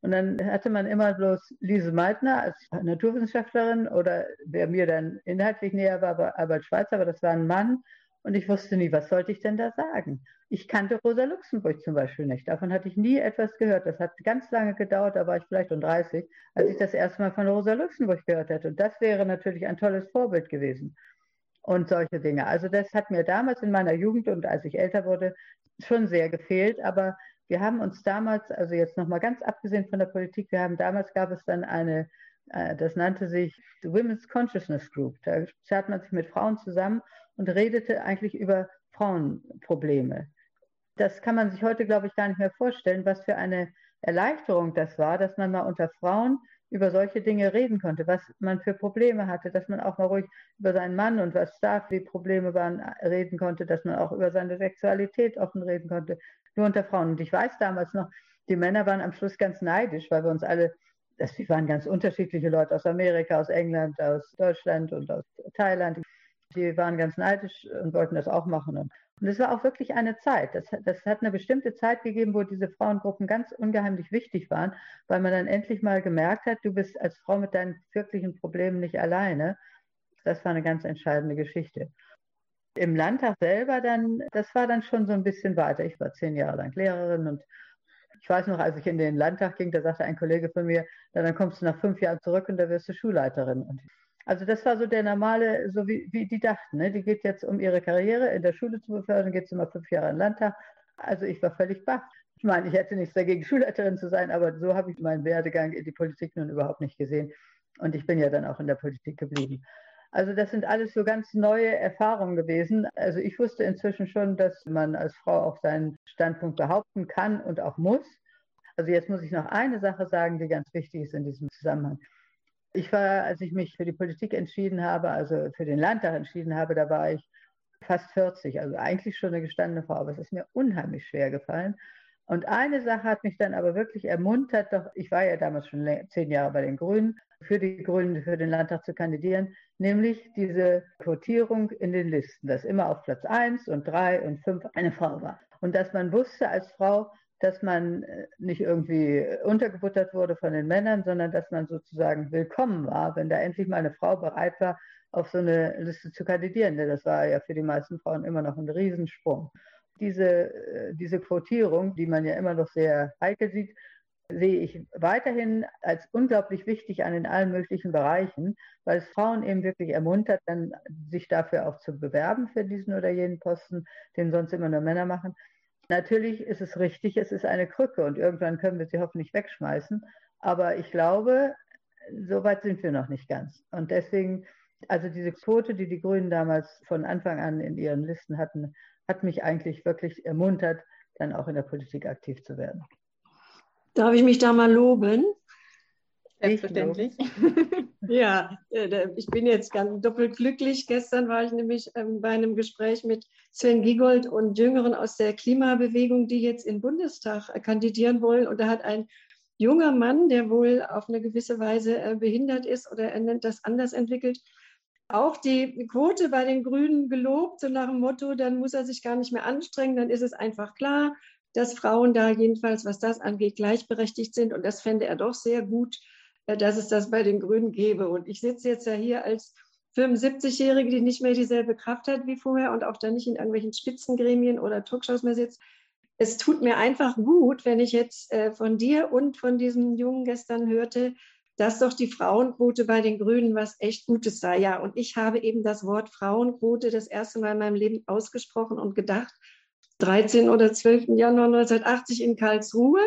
Und dann hatte man immer bloß Lise Meitner als Naturwissenschaftlerin oder wer mir dann inhaltlich näher war, war Albert Schweitzer, aber das war ein Mann Und ich wusste nie, was sollte ich denn da sagen? Ich kannte Rosa Luxemburg zum Beispiel nicht. Davon hatte ich nie etwas gehört. Das hat ganz lange gedauert, da war ich vielleicht um 30, als ich das erste Mal von Rosa Luxemburg gehört hätte. Und das wäre natürlich ein tolles Vorbild gewesen. Und solche Dinge. Also das hat mir damals in meiner Jugend und als ich älter wurde schon sehr gefehlt. Aber wir haben uns damals, also jetzt nochmal ganz abgesehen von der Politik, wir haben damals gab es dann eine äh, das nannte sich The Women's Consciousness Group. Da zerrt man sich mit Frauen zusammen und redete eigentlich über Frauenprobleme. Das kann man sich heute, glaube ich, gar nicht mehr vorstellen, was für eine Erleichterung das war, dass man mal unter Frauen über solche Dinge reden konnte, was man für Probleme hatte, dass man auch mal ruhig über seinen Mann und was da für Probleme waren reden konnte, dass man auch über seine Sexualität offen reden konnte, nur unter Frauen. Und ich weiß damals noch, die Männer waren am Schluss ganz neidisch, weil wir uns alle das waren ganz unterschiedliche Leute aus Amerika, aus England, aus Deutschland und aus Thailand. Die waren ganz neidisch und wollten das auch machen. Und es war auch wirklich eine Zeit. Das, das, hat eine bestimmte Zeit gegeben, wo diese Frauengruppen ganz ungeheimlich wichtig waren, weil man dann endlich mal gemerkt hat, du bist als Frau mit deinen wirklichen Problemen nicht alleine. Das war eine ganz entscheidende Geschichte. Im Landtag selber dann, das war dann schon so ein bisschen weiter. Ich war zehn Jahre lang Lehrerin und ich weiß noch, als ich in den Landtag ging, da sagte ein Kollege von mir, dann kommst du nach fünf Jahren zurück und da wirst du Schulleiterin. Und also das war so der normale, so wie, wie die dachten. Ne? Die geht jetzt, um ihre Karriere in der Schule zu befördern, geht sie mal fünf Jahre in den Landtag. Also ich war völlig baff. Ich meine, ich hätte nichts dagegen, [LAUGHS] Schulleiterin zu sein, aber so habe ich meinen Werdegang in die Politik nun überhaupt nicht gesehen. Und ich bin ja dann auch in der Politik geblieben. Also das sind alles so ganz neue Erfahrungen gewesen. Also ich wusste inzwischen schon, dass man als Frau auch seinen Standpunkt behaupten kann und auch muss. Also jetzt muss ich noch eine Sache sagen, die ganz wichtig ist in diesem Zusammenhang. Ich war, als ich mich für die Politik entschieden habe, also für den Landtag entschieden habe, da war ich fast 40, also eigentlich schon eine gestandene Frau, aber es ist mir unheimlich schwer gefallen. Und eine Sache hat mich dann aber wirklich ermuntert, doch ich war ja damals schon zehn Jahre bei den Grünen, für die Grünen für den Landtag zu kandidieren, nämlich diese Quotierung in den Listen, dass immer auf Platz 1 und 3 und 5 eine Frau war. Und dass man wusste als Frau, dass man äh, nicht irgendwie untergebuttert wurde von den Männern, sondern dass man sozusagen willkommen war, wenn da endlich mal eine Frau bereit war, auf so eine Liste zu kandidieren. Denn das war ja für die meisten Frauen immer noch ein Riesensprung. Diese, äh, diese Quotierung, die man ja immer noch sehr heikel sieht, sehe ich weiterhin als unglaublich wichtig an in allen möglichen Bereichen, weil es Frauen eben wirklich ermuntert, dann sich dafür auch zu bewerben für diesen oder jenen Posten, den sonst immer nur Männer machen. Natürlich ist es richtig, es ist eine Krücke und irgendwann können wir sie hoffentlich wegschmeißen. Aber ich glaube, so weit sind wir noch nicht ganz. Und deswegen, also diese Quote, die die Grünen damals von Anfang an in ihren Listen hatten, hat mich eigentlich wirklich ermuntert, dann auch in der Politik aktiv zu werden. Darf ich mich da mal loben? Selbstverständlich. [LAUGHS] ja, äh, ich bin jetzt ganz doppelt glücklich. Gestern war ich nämlich ähm, bei einem Gespräch mit Sven Giegold und Jüngeren aus der Klimabewegung, die jetzt in den Bundestag äh, kandidieren wollen. Und da hat ein junger Mann, der wohl auf eine gewisse Weise äh, behindert ist oder er nennt das anders entwickelt, auch die Quote bei den Grünen gelobt, so nach dem Motto, dann muss er sich gar nicht mehr anstrengen, dann ist es einfach klar, dass Frauen da jedenfalls, was das angeht, gleichberechtigt sind. Und das fände er doch sehr gut, dass es das bei den Grünen gäbe. Und ich sitze jetzt ja hier als 75-Jährige, die nicht mehr dieselbe Kraft hat wie vorher und auch dann nicht in irgendwelchen Spitzengremien oder Talkshows mehr sitzt. Es tut mir einfach gut, wenn ich jetzt äh, von dir und von diesem Jungen gestern hörte, dass doch die Frauenquote bei den Grünen was echt Gutes sei. Ja, und ich habe eben das Wort Frauenquote das erste Mal in meinem Leben ausgesprochen und gedacht, 13. oder 12. Januar 1980 in Karlsruhe,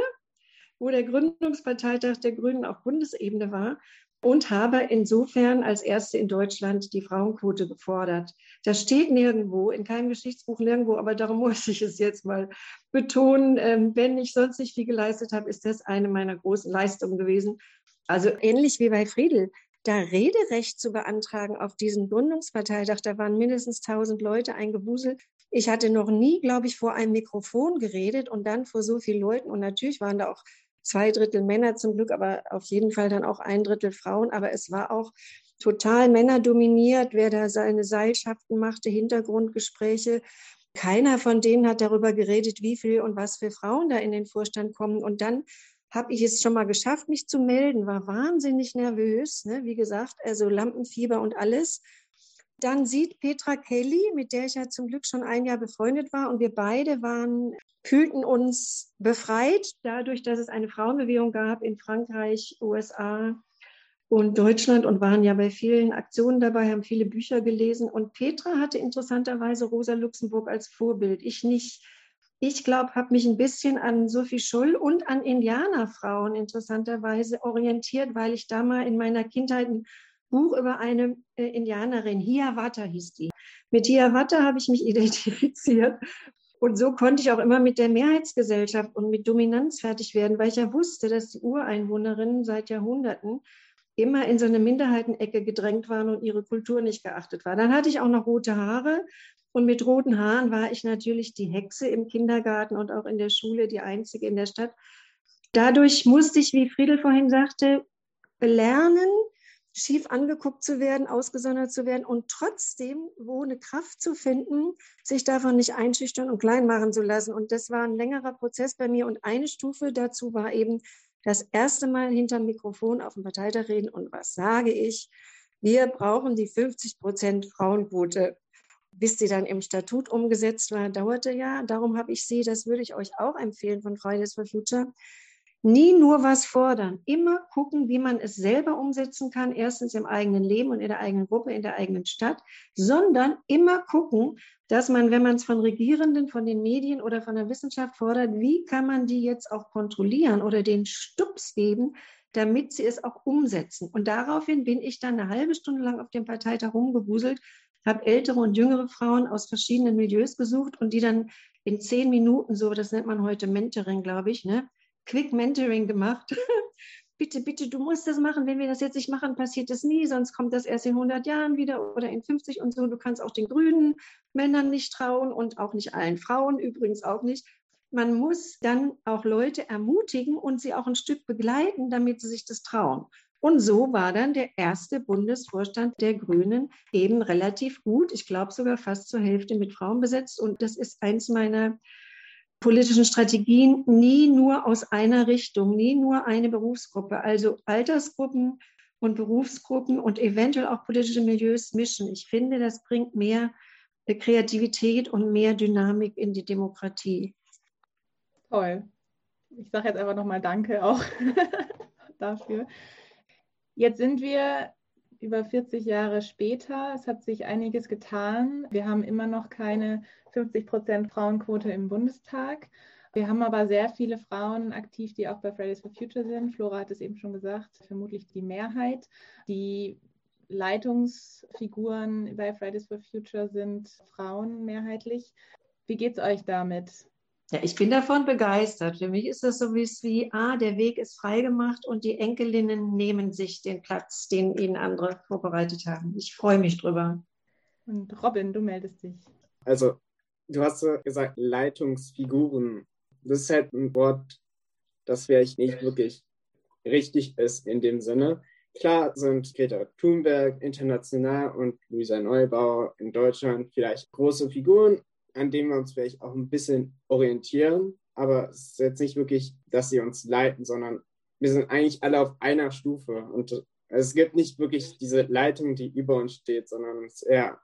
wo der Gründungsparteitag der Grünen auf Bundesebene war und habe insofern als erste in Deutschland die Frauenquote gefordert. Das steht nirgendwo, in keinem Geschichtsbuch nirgendwo, aber darum [LAUGHS] muss ich es jetzt mal betonen. Ähm, wenn ich sonst nicht viel geleistet habe, ist das eine meiner großen Leistungen gewesen. Also ähnlich wie bei Friedel, da Rederecht zu beantragen auf diesen Gründungsparteitag, da waren mindestens 1000 Leute eingebuselt. Ich hatte noch nie, glaube ich, vor einem Mikrofon geredet und dann vor so vielen Leuten. Und natürlich waren da auch zwei Drittel Männer zum Glück, aber auf jeden Fall dann auch ein Drittel Frauen. Aber es war auch total männerdominiert, wer da seine Seilschaften machte, Hintergrundgespräche. Keiner von denen hat darüber geredet, wie viel und was für Frauen da in den Vorstand kommen. Und dann habe ich es schon mal geschafft, mich zu melden, war wahnsinnig nervös, ne? wie gesagt, also Lampenfieber und alles. Dann sieht Petra Kelly, mit der ich ja zum Glück schon ein Jahr befreundet war, und wir beide waren, fühlten uns befreit dadurch, dass es eine Frauenbewegung gab in Frankreich, USA und Deutschland und waren ja bei vielen Aktionen dabei, haben viele Bücher gelesen. Und Petra hatte interessanterweise Rosa Luxemburg als Vorbild. Ich nicht. Ich glaube, habe mich ein bisschen an Sophie Schull und an Indianerfrauen interessanterweise orientiert, weil ich da mal in meiner Kindheit ein Buch über eine äh, Indianerin, Hiawatha hieß die. Mit Hiawatha habe ich mich [LAUGHS] identifiziert. Und so konnte ich auch immer mit der Mehrheitsgesellschaft und mit Dominanz fertig werden, weil ich ja wusste, dass die Ureinwohnerinnen seit Jahrhunderten immer in so eine Minderheitenecke gedrängt waren und ihre Kultur nicht geachtet war. Dann hatte ich auch noch rote Haare und mit roten Haaren war ich natürlich die Hexe im Kindergarten und auch in der Schule, die einzige in der Stadt. Dadurch musste ich, wie Friedel vorhin sagte, lernen, schief angeguckt zu werden, ausgesondert zu werden und trotzdem wo eine Kraft zu finden, sich davon nicht einschüchtern und klein machen zu lassen. Und das war ein längerer Prozess bei mir. Und eine Stufe dazu war eben das erste Mal hinterm Mikrofon auf dem Parteitag reden. Und was sage ich? Wir brauchen die 50 Prozent Frauenquote. Bis sie dann im Statut umgesetzt war, dauerte ja. Darum habe ich sie, das würde ich euch auch empfehlen von Fridays for Future, Nie nur was fordern, immer gucken, wie man es selber umsetzen kann, erstens im eigenen Leben und in der eigenen Gruppe, in der eigenen Stadt, sondern immer gucken, dass man, wenn man es von Regierenden, von den Medien oder von der Wissenschaft fordert, wie kann man die jetzt auch kontrollieren oder den Stups geben, damit sie es auch umsetzen. Und daraufhin bin ich dann eine halbe Stunde lang auf dem Parteitag rumgewuselt, habe ältere und jüngere Frauen aus verschiedenen Milieus gesucht und die dann in zehn Minuten, so das nennt man heute Mentoring, glaube ich, ne, Quick Mentoring gemacht. [LAUGHS] bitte, bitte, du musst das machen. Wenn wir das jetzt nicht machen, passiert das nie, sonst kommt das erst in 100 Jahren wieder oder in 50 und so. Du kannst auch den grünen Männern nicht trauen und auch nicht allen Frauen übrigens auch nicht. Man muss dann auch Leute ermutigen und sie auch ein Stück begleiten, damit sie sich das trauen. Und so war dann der erste Bundesvorstand der Grünen eben relativ gut. Ich glaube sogar fast zur Hälfte mit Frauen besetzt. Und das ist eins meiner politischen Strategien nie nur aus einer Richtung, nie nur eine Berufsgruppe, also Altersgruppen und Berufsgruppen und eventuell auch politische Milieus mischen. Ich finde, das bringt mehr Kreativität und mehr Dynamik in die Demokratie. Toll. Ich sage jetzt einfach nochmal Danke auch [LAUGHS] dafür. Jetzt sind wir über 40 Jahre später. Es hat sich einiges getan. Wir haben immer noch keine 50 Prozent Frauenquote im Bundestag. Wir haben aber sehr viele Frauen aktiv, die auch bei Fridays for Future sind. Flora hat es eben schon gesagt, vermutlich die Mehrheit. Die Leitungsfiguren bei Fridays for Future sind Frauen mehrheitlich. Wie geht es euch damit? Ja, ich bin davon begeistert. Für mich ist das so wie, ah, der Weg ist freigemacht und die Enkelinnen nehmen sich den Platz, den ihnen andere vorbereitet haben. Ich freue mich drüber. Und Robin, du meldest dich. Also, du hast so gesagt, Leitungsfiguren. Das ist halt ein Wort, das vielleicht nicht wirklich richtig ist in dem Sinne. Klar sind Greta Thunberg international und Luisa Neubauer in Deutschland vielleicht große Figuren, an denen wir uns vielleicht auch ein bisschen orientieren. Aber es ist jetzt nicht wirklich, dass sie uns leiten, sondern wir sind eigentlich alle auf einer Stufe. Und es gibt nicht wirklich diese Leitung, die über uns steht, sondern es ist eher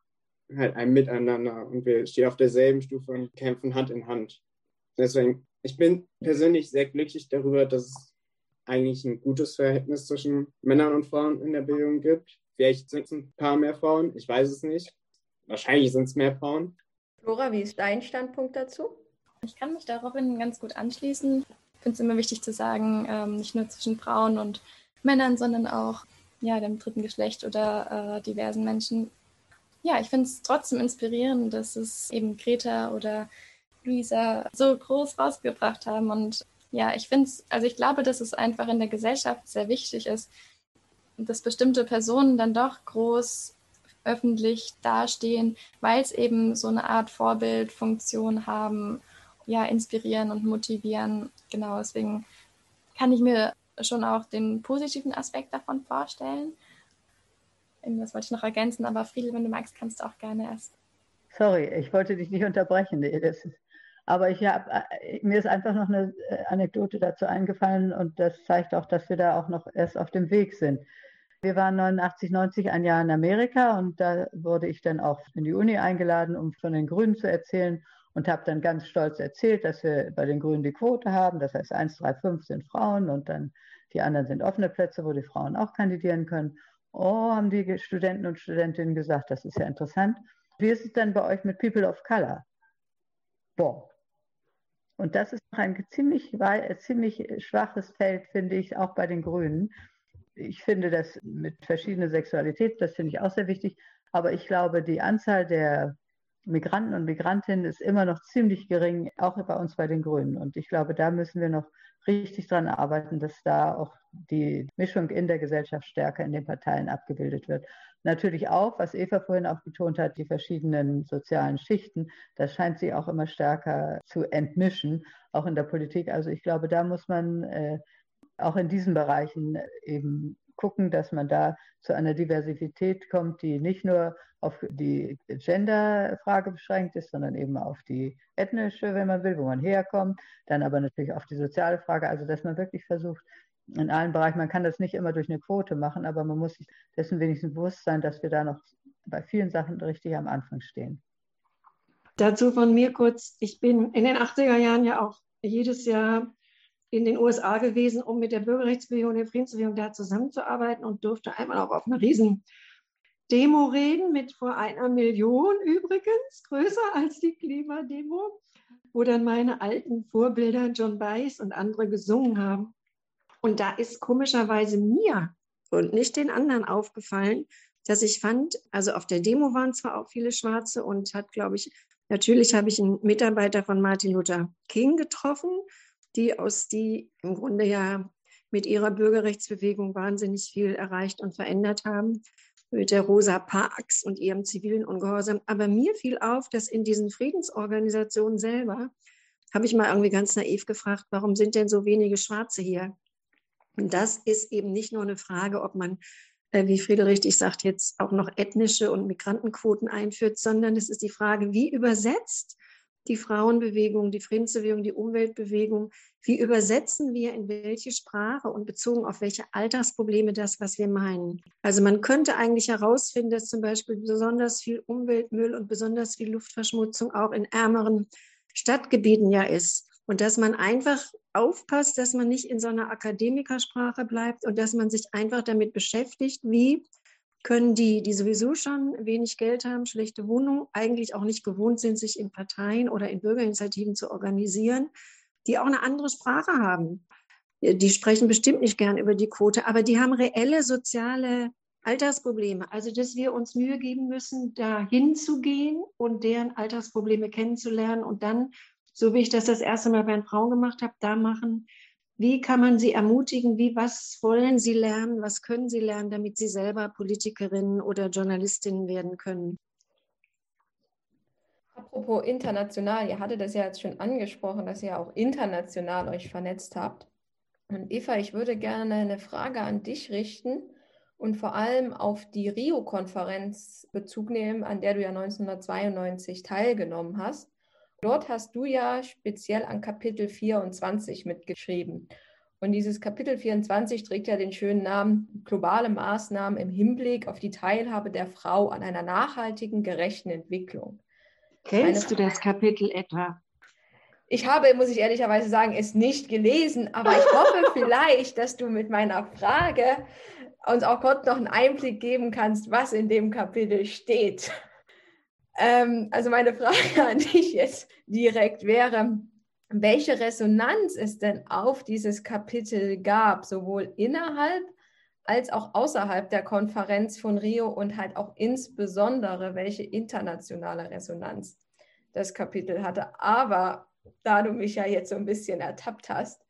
halt ein Miteinander und wir stehen auf derselben Stufe und kämpfen Hand in Hand. Deswegen, ich bin persönlich sehr glücklich darüber, dass es eigentlich ein gutes Verhältnis zwischen Männern und Frauen in der Bildung gibt. Vielleicht sind es ein paar mehr Frauen, ich weiß es nicht. Wahrscheinlich sind es mehr Frauen. Flora, wie ist dein Standpunkt dazu? Ich kann mich da Robin ganz gut anschließen. Ich finde es immer wichtig zu sagen, ähm, nicht nur zwischen Frauen und Männern, sondern auch ja, dem dritten Geschlecht oder äh, diversen Menschen. Ja, ich finde es trotzdem inspirierend, dass es eben Greta oder Luisa so groß rausgebracht haben. Und ja, ich finde es, also ich glaube, dass es einfach in der Gesellschaft sehr wichtig ist, dass bestimmte Personen dann doch groß öffentlich dastehen, weil es eben so eine Art Vorbildfunktion haben, ja, inspirieren und motivieren. Genau, deswegen kann ich mir schon auch den positiven Aspekt davon vorstellen. Irgendwas wollte ich noch ergänzen, aber Friedel, wenn du magst, kannst du auch gerne erst. Sorry, ich wollte dich nicht unterbrechen. Das ist, aber ich hab, äh, mir ist einfach noch eine äh, Anekdote dazu eingefallen und das zeigt auch, dass wir da auch noch erst auf dem Weg sind. Wir waren 89, 90 ein Jahr in Amerika und da wurde ich dann auch in die Uni eingeladen, um von den Grünen zu erzählen und habe dann ganz stolz erzählt, dass wir bei den Grünen die Quote haben. Das heißt, 1, 3, 5 sind Frauen und dann die anderen sind offene Plätze, wo die Frauen auch kandidieren können. Oh, haben die Studenten und Studentinnen gesagt, das ist ja interessant. Wie ist es denn bei euch mit People of Color? Boah. Und das ist ein ziemlich, ziemlich schwaches Feld, finde ich, auch bei den Grünen ich finde das mit verschiedener Sexualität, das finde ich auch sehr wichtig. Aber ich glaube, die Anzahl der Migranten und Migrantinnen ist immer noch ziemlich gering, auch bei uns bei den Grünen. Und ich glaube, da müssen wir noch richtig dran arbeiten, dass da auch die Mischung in der Gesellschaft stärker in den Parteien abgebildet wird. Natürlich auch, was Eva vorhin auch betont hat, die verschiedenen sozialen Schichten, das scheint sie auch immer stärker zu entmischen, auch in der Politik. Also ich glaube, da muss man äh, auch in diesen Bereichen eben gucken, dass man da zu einer Diversität kommt, die nicht nur auf die Gender-Frage beschränkt ist, sondern eben auf die ethnische, wenn man will, wo man herkommt, dann aber natürlich auf die soziale Frage, also dass man wirklich versucht, in allen Bereichen, man kann das nicht immer durch eine Quote machen, aber man muss sich dessen wenigstens bewusst sein, dass wir da noch bei vielen Sachen richtig am Anfang stehen. Dazu von mir kurz, ich bin in den 80er Jahren ja auch jedes Jahr in den USA gewesen, um mit der Bürgerrechtsbewegung der Friedensbewegung da zusammenzuarbeiten und durfte einmal auch auf einer riesen Demo reden mit vor einer Million übrigens, größer als die Klimademo, wo dann meine alten Vorbilder John Baez und andere gesungen haben. Und da ist komischerweise mir und nicht den anderen aufgefallen, dass ich fand, also auf der Demo waren zwar auch viele Schwarze und hat, glaube ich, natürlich habe ich einen Mitarbeiter von Martin Luther King getroffen die aus die im Grunde ja mit ihrer Bürgerrechtsbewegung wahnsinnig viel erreicht und verändert haben, mit der Rosa Parks und ihrem zivilen Ungehorsam. Aber mir fiel auf, dass in diesen Friedensorganisationen selber, habe ich mal irgendwie ganz naiv gefragt, warum sind denn so wenige Schwarze hier? Und das ist eben nicht nur eine Frage, ob man, äh, wie Friedel richtig sagt, jetzt auch noch ethnische und Migrantenquoten einführt, sondern es ist die Frage, wie übersetzt die Frauenbewegung, die Friedensbewegung, die Umweltbewegung. Wie übersetzen wir in welche Sprache und bezogen auf welche Alltagsprobleme das, was wir meinen? Also man könnte eigentlich herausfinden, dass zum Beispiel besonders viel Umweltmüll und besonders viel Luftverschmutzung auch in ärmeren Stadtgebieten ja ist. Und dass man einfach aufpasst, dass man nicht in so einer Akademikersprache bleibt und dass man sich einfach damit beschäftigt, wie können die, die sowieso schon wenig Geld haben, schlechte Wohnung, eigentlich auch nicht gewohnt sind, sich in Parteien oder in Bürgerinitiativen zu organisieren, die auch eine andere Sprache haben. Die sprechen bestimmt nicht gern über die Quote, aber die haben reelle soziale Alltagsprobleme. Also, dass wir uns Mühe geben müssen, da hinzugehen und deren Alltagsprobleme kennenzulernen und dann, so wie ich das das erste Mal bei den Frauen gemacht habe, da machen, wie kann man sie ermutigen? Wie, was wollen sie lernen? Was können sie lernen, damit sie selber Politikerinnen oder Journalistinnen werden können? Apropos international, ihr hattet das ja jetzt schon angesprochen, dass ihr auch international euch vernetzt habt. Und Eva, ich würde gerne eine Frage an dich richten und vor allem auf die Rio-Konferenz Bezug nehmen, an der du ja 1992 teilgenommen hast. Dort hast du ja speziell an Kapitel 24 mitgeschrieben. Und dieses Kapitel 24 trägt ja den schönen Namen Globale Maßnahmen im Hinblick auf die Teilhabe der Frau an einer nachhaltigen, gerechten Entwicklung. Kennst du das Kapitel etwa? Ich habe, muss ich ehrlicherweise sagen, es nicht gelesen, aber ich hoffe [LAUGHS] vielleicht, dass du mit meiner Frage uns auch kurz noch einen Einblick geben kannst, was in dem Kapitel steht. Ähm, also meine Frage [LAUGHS] an dich jetzt direkt wäre, welche Resonanz es denn auf dieses Kapitel gab, sowohl innerhalb als auch außerhalb der Konferenz von Rio und halt auch insbesondere, welche internationale Resonanz das Kapitel hatte. Aber da du mich ja jetzt so ein bisschen ertappt hast,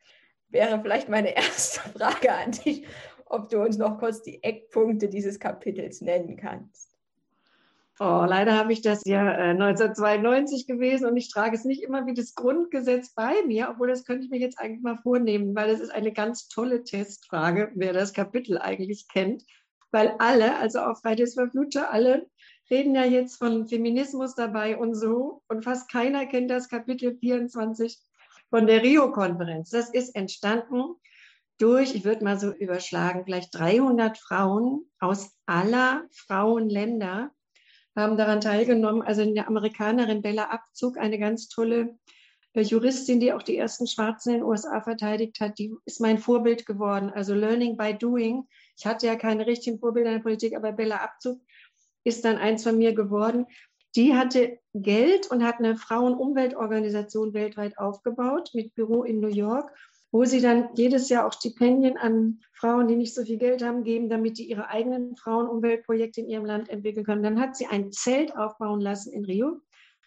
wäre vielleicht meine [LAUGHS] erste Frage an dich, ob du uns noch kurz die Eckpunkte dieses Kapitels nennen kannst. Oh, leider habe ich das ja äh, 1992 gewesen und ich trage es nicht immer wie das Grundgesetz bei mir, obwohl das könnte ich mir jetzt eigentlich mal vornehmen, weil das ist eine ganz tolle Testfrage, wer das Kapitel eigentlich kennt. Weil alle, also auch Fridays for Future, alle reden ja jetzt von Feminismus dabei und so. Und fast keiner kennt das Kapitel 24 von der Rio-Konferenz. Das ist entstanden durch, ich würde mal so überschlagen, vielleicht 300 Frauen aus aller Frauenländer haben daran teilgenommen. Also eine Amerikanerin Bella Abzug, eine ganz tolle äh, Juristin, die auch die ersten Schwarzen in den USA verteidigt hat, die ist mein Vorbild geworden. Also Learning by Doing. Ich hatte ja keine richtigen Vorbilder in der Politik, aber Bella Abzug ist dann eins von mir geworden. Die hatte Geld und hat eine Frauenumweltorganisation weltweit aufgebaut mit Büro in New York wo sie dann jedes Jahr auch Stipendien an Frauen, die nicht so viel Geld haben, geben, damit die ihre eigenen Frauenumweltprojekte in ihrem Land entwickeln können. Dann hat sie ein Zelt aufbauen lassen in Rio.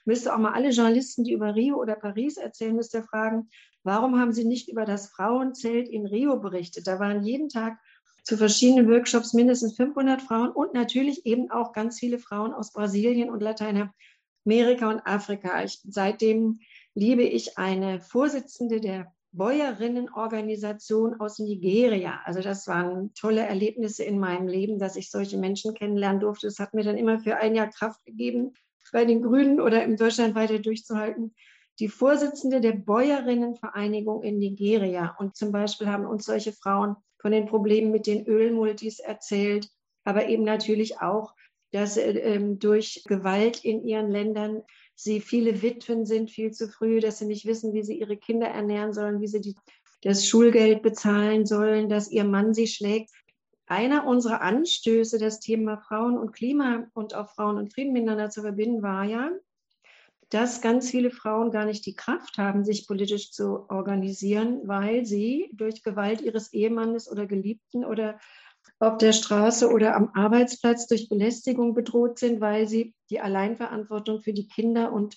Müsste auch mal alle Journalisten, die über Rio oder Paris erzählen, müsste fragen, warum haben sie nicht über das Frauenzelt in Rio berichtet? Da waren jeden Tag zu verschiedenen Workshops mindestens 500 Frauen und natürlich eben auch ganz viele Frauen aus Brasilien und Lateinamerika und Afrika. Ich, seitdem liebe ich eine Vorsitzende der Bäuerinnenorganisation aus Nigeria. Also das waren tolle Erlebnisse in meinem Leben, dass ich solche Menschen kennenlernen durfte. Das hat mir dann immer für ein Jahr Kraft gegeben, bei den Grünen oder in Deutschland weiter durchzuhalten. Die Vorsitzende der Bäuerinnenvereinigung in Nigeria. Und zum Beispiel haben uns solche Frauen von den Problemen mit den Ölmultis erzählt, aber eben natürlich auch, dass äh, durch Gewalt in ihren Ländern sie viele Witwen sind viel zu früh, dass sie nicht wissen, wie sie ihre Kinder ernähren sollen, wie sie die, das Schulgeld bezahlen sollen, dass ihr Mann sie schlägt. Einer unserer Anstöße, das Thema Frauen und Klima und auch Frauen und Frieden miteinander zu verbinden, war ja, dass ganz viele Frauen gar nicht die Kraft haben, sich politisch zu organisieren, weil sie durch Gewalt ihres Ehemannes oder Geliebten oder auf der Straße oder am Arbeitsplatz durch Belästigung bedroht sind, weil sie die Alleinverantwortung für die Kinder und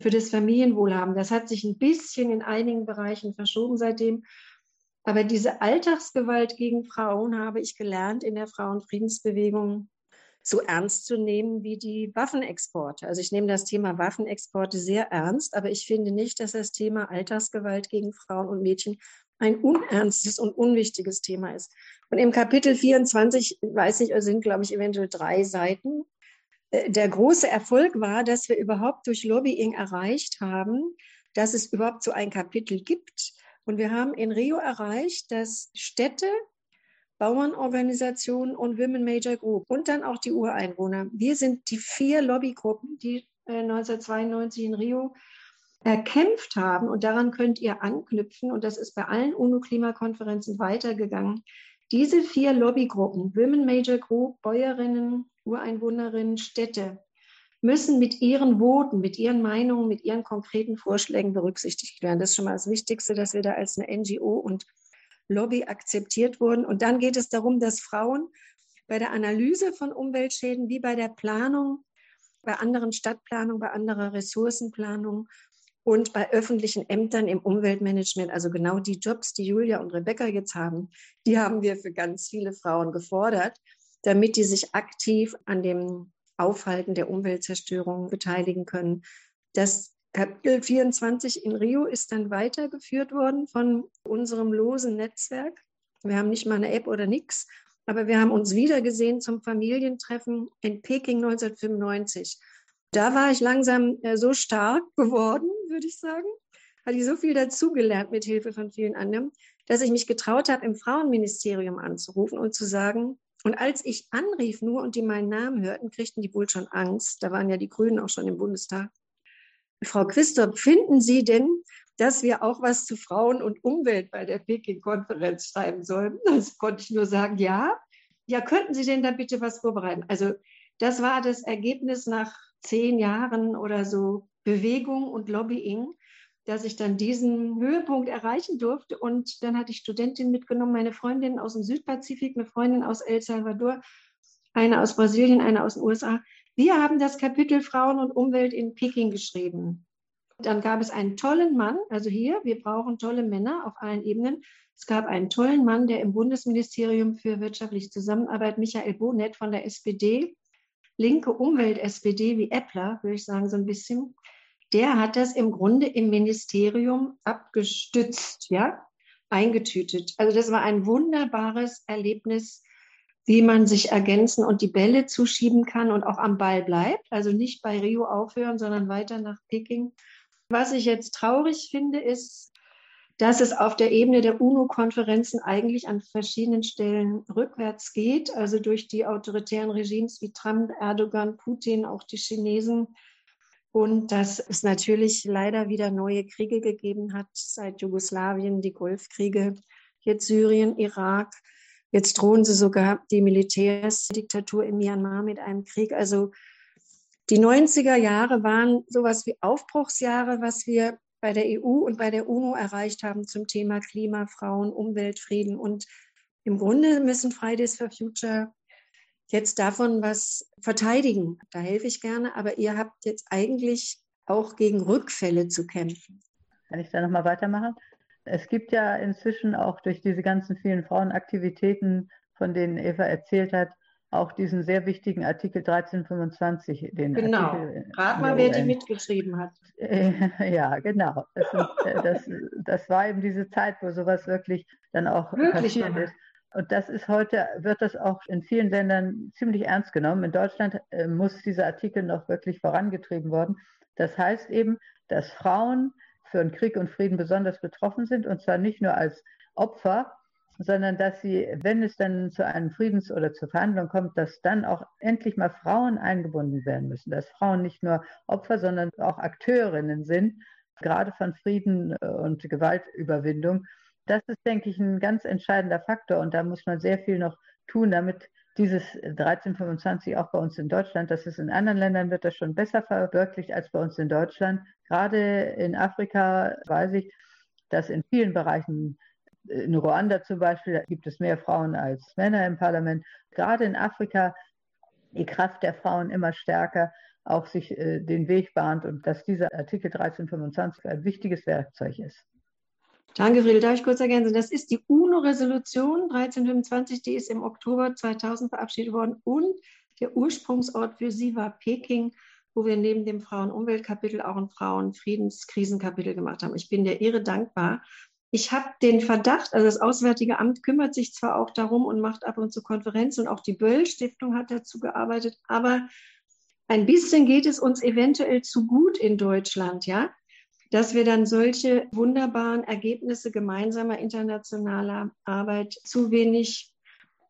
für das Familienwohl haben. Das hat sich ein bisschen in einigen Bereichen verschoben seitdem. Aber diese Alltagsgewalt gegen Frauen habe ich gelernt in der Frauenfriedensbewegung so ernst zu nehmen wie die Waffenexporte. Also ich nehme das Thema Waffenexporte sehr ernst, aber ich finde nicht, dass das Thema Alltagsgewalt gegen Frauen und Mädchen ein unernstes und unwichtiges Thema ist. Und im Kapitel 24, weiß ich, sind, glaube ich, eventuell drei Seiten. Äh, der große Erfolg war, dass wir überhaupt durch Lobbying erreicht haben, dass es überhaupt so ein Kapitel gibt. Und wir haben in Rio erreicht, dass Städte, Bauernorganisationen und Women Major Group und dann auch die Ureinwohner, wir sind die vier Lobbygruppen, die 1992 äh, in Rio erkämpft haben, und daran könnt ihr anknüpfen, und das ist bei allen UNO-Klimakonferenzen weitergegangen, diese vier Lobbygruppen, Women Major Group, Bäuerinnen, Ureinwohnerinnen, Städte, müssen mit ihren Voten, mit ihren Meinungen, mit ihren konkreten Vorschlägen berücksichtigt werden. Das ist schon mal das Wichtigste, dass wir da als eine NGO und Lobby akzeptiert wurden. Und dann geht es darum, dass Frauen bei der Analyse von Umweltschäden wie bei der Planung, bei anderen Stadtplanung, bei anderer Ressourcenplanung und bei öffentlichen Ämtern im Umweltmanagement, also genau die Jobs, die Julia und Rebecca jetzt haben, die haben wir für ganz viele Frauen gefordert, damit die sich aktiv an dem Aufhalten der Umweltzerstörung beteiligen können. Das Kapitel 24 in Rio ist dann weitergeführt worden von unserem losen Netzwerk. Wir haben nicht mal eine App oder nichts, aber wir haben uns wiedergesehen zum Familientreffen in Peking 1995. Da war ich langsam äh, so stark geworden, würde ich sagen, hatte ich so viel dazugelernt mit Hilfe von vielen anderen, dass ich mich getraut habe, im Frauenministerium anzurufen und zu sagen, und als ich anrief nur und die meinen Namen hörten, kriegten die wohl schon Angst. Da waren ja die Grünen auch schon im Bundestag. Frau Christoph, finden Sie denn, dass wir auch was zu Frauen und Umwelt bei der Peking-Konferenz schreiben sollen? Das konnte ich nur sagen, ja. Ja, könnten Sie denn da bitte was vorbereiten? Also das war das Ergebnis nach zehn Jahren oder so Bewegung und Lobbying, dass ich dann diesen Höhepunkt erreichen durfte. Und dann hatte ich Studentinnen mitgenommen, meine Freundin aus dem Südpazifik, eine Freundin aus El Salvador, eine aus Brasilien, eine aus den USA. Wir haben das Kapitel Frauen und Umwelt in Peking geschrieben. Dann gab es einen tollen Mann, also hier, wir brauchen tolle Männer auf allen Ebenen. Es gab einen tollen Mann, der im Bundesministerium für wirtschaftliche Zusammenarbeit, Michael Bonet von der SPD, linke Umwelt-SPD wie Eppler, würde ich sagen, so ein bisschen, der hat das im Grunde im Ministerium abgestützt, ja, eingetütet. Also das war ein wunderbares Erlebnis, wie man sich ergänzen und die Bälle zuschieben kann und auch am Ball bleibt. Also nicht bei Rio aufhören, sondern weiter nach Peking. Was ich jetzt traurig finde, ist, dass es auf der Ebene der UNO-Konferenzen eigentlich an verschiedenen Stellen rückwärts geht, also durch die autoritären Regimes wie Trump, Erdogan, Putin, auch die Chinesen. Und dass es natürlich leider wieder neue Kriege gegeben hat, seit Jugoslawien, die Golfkriege, jetzt Syrien, Irak. Jetzt drohen sie sogar die Militärsdiktatur in Myanmar mit einem Krieg. Also die 90er Jahre waren sowas wie Aufbruchsjahre, was wir bei der EU und bei der UNO erreicht haben zum Thema Klima, Frauen, Umwelt, Frieden. Und im Grunde müssen Fridays for Future jetzt davon was verteidigen. Da helfe ich gerne, aber ihr habt jetzt eigentlich auch gegen Rückfälle zu kämpfen. Kann ich da nochmal weitermachen? Es gibt ja inzwischen auch durch diese ganzen vielen Frauenaktivitäten, von denen Eva erzählt hat, auch diesen sehr wichtigen Artikel 1325. Den genau. Rat mal, wer die mitgeschrieben hat. [LAUGHS] Ja, genau. Das, äh, das, das, war eben diese Zeit, wo sowas wirklich dann auch wirklich, passiert ist. Und das ist heute, wird das auch in vielen Ländern ziemlich ernst genommen. In Deutschland äh, muss dieser Artikel noch wirklich vorangetrieben worden. Das heißt eben, dass Frauen für den Krieg und Frieden besonders betroffen sind, und zwar nicht nur als Opfer, sondern dass sie, wenn es dann zu einem Friedens- oder zur Verhandlung kommt, dass dann auch endlich mal Frauen eingebunden werden müssen, dass Frauen nicht nur Opfer, sondern auch Akteurinnen sind, gerade von Frieden äh, und Gewaltüberwindung. Das ist, denke ich, ein ganz entscheidender Faktor und da muss man sehr viel noch tun, damit dieses 1325 auch bei uns in Deutschland, das ist in anderen Ländern wird das schon besser verwirklicht als bei uns in Deutschland. Gerade in Afrika weiß ich, dass in vielen Bereichen in Ruanda zum Beispiel gibt es mehr Frauen als Männer im Parlament. Gerade in Afrika die Kraft der Frauen immer stärker auch sich äh, den Weg bahnt und dass dieser Artikel 1325 ein wichtiges Werkzeug ist. Danke, Friedel. Darf ich kurz ergänzen? Das ist die UNO-Resolution 1325, die ist im Oktober 2000 verabschiedet worden und der Ursprungsort für sie war Peking, wo wir neben dem Frauen-Umwelt-Kapitel auch ein Frauen-Friedens-Krisenkapitel gemacht haben. Ich bin der Ehre dankbar, ich habe den Verdacht, also das Auswärtige Amt kümmert sich zwar auch darum und macht ab und zu Konferenzen und auch die Böll-Stiftung hat dazu gearbeitet, aber ein bisschen geht es uns eventuell zu gut in Deutschland, ja, dass wir dann solche wunderbaren Ergebnisse gemeinsamer internationaler Arbeit zu wenig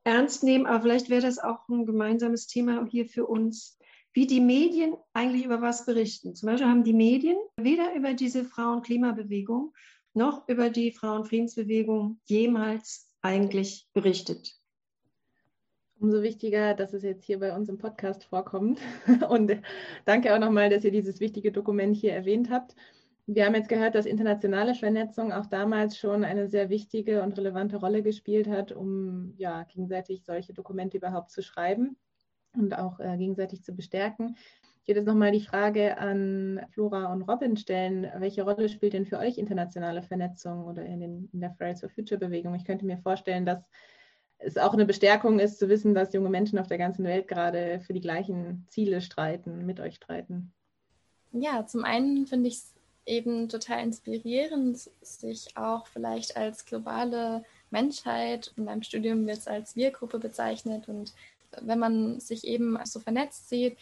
ernst nehmen. Aber vielleicht wäre das auch ein gemeinsames Thema hier für uns, wie die Medien eigentlich über was berichten. Zum Beispiel haben die Medien weder über diese Frauen-Klimabewegung noch über die Frauenfriedensbewegung jemals eigentlich berichtet. Umso wichtiger, dass es jetzt hier bei uns im Podcast vorkommt. [LAUGHS] Und danke auch nochmal, dass ihr dieses wichtige Dokument hier erwähnt habt. Wir haben jetzt gehört, dass internationale Vernetzung auch damals schon eine sehr wichtige und relevante Rolle gespielt hat, um ja, gegenseitig solche Dokumente überhaupt zu schreiben und auch äh, gegenseitig zu bestärken. Würde jetzt nochmal die Frage an Flora und Robin stellen. Welche Rolle spielt denn für euch internationale Vernetzung oder in, den, in der Fridays for Future Bewegung? Ich könnte mir vorstellen, dass es auch eine Bestärkung ist, zu wissen, dass junge Menschen auf der ganzen Welt gerade für die gleichen Ziele streiten, mit euch streiten. Ja, zum einen finde ich es eben total inspirierend, sich auch vielleicht als globale Menschheit, in meinem Studium wird es als Wir-Gruppe bezeichnet und wenn man sich eben so vernetzt sieht,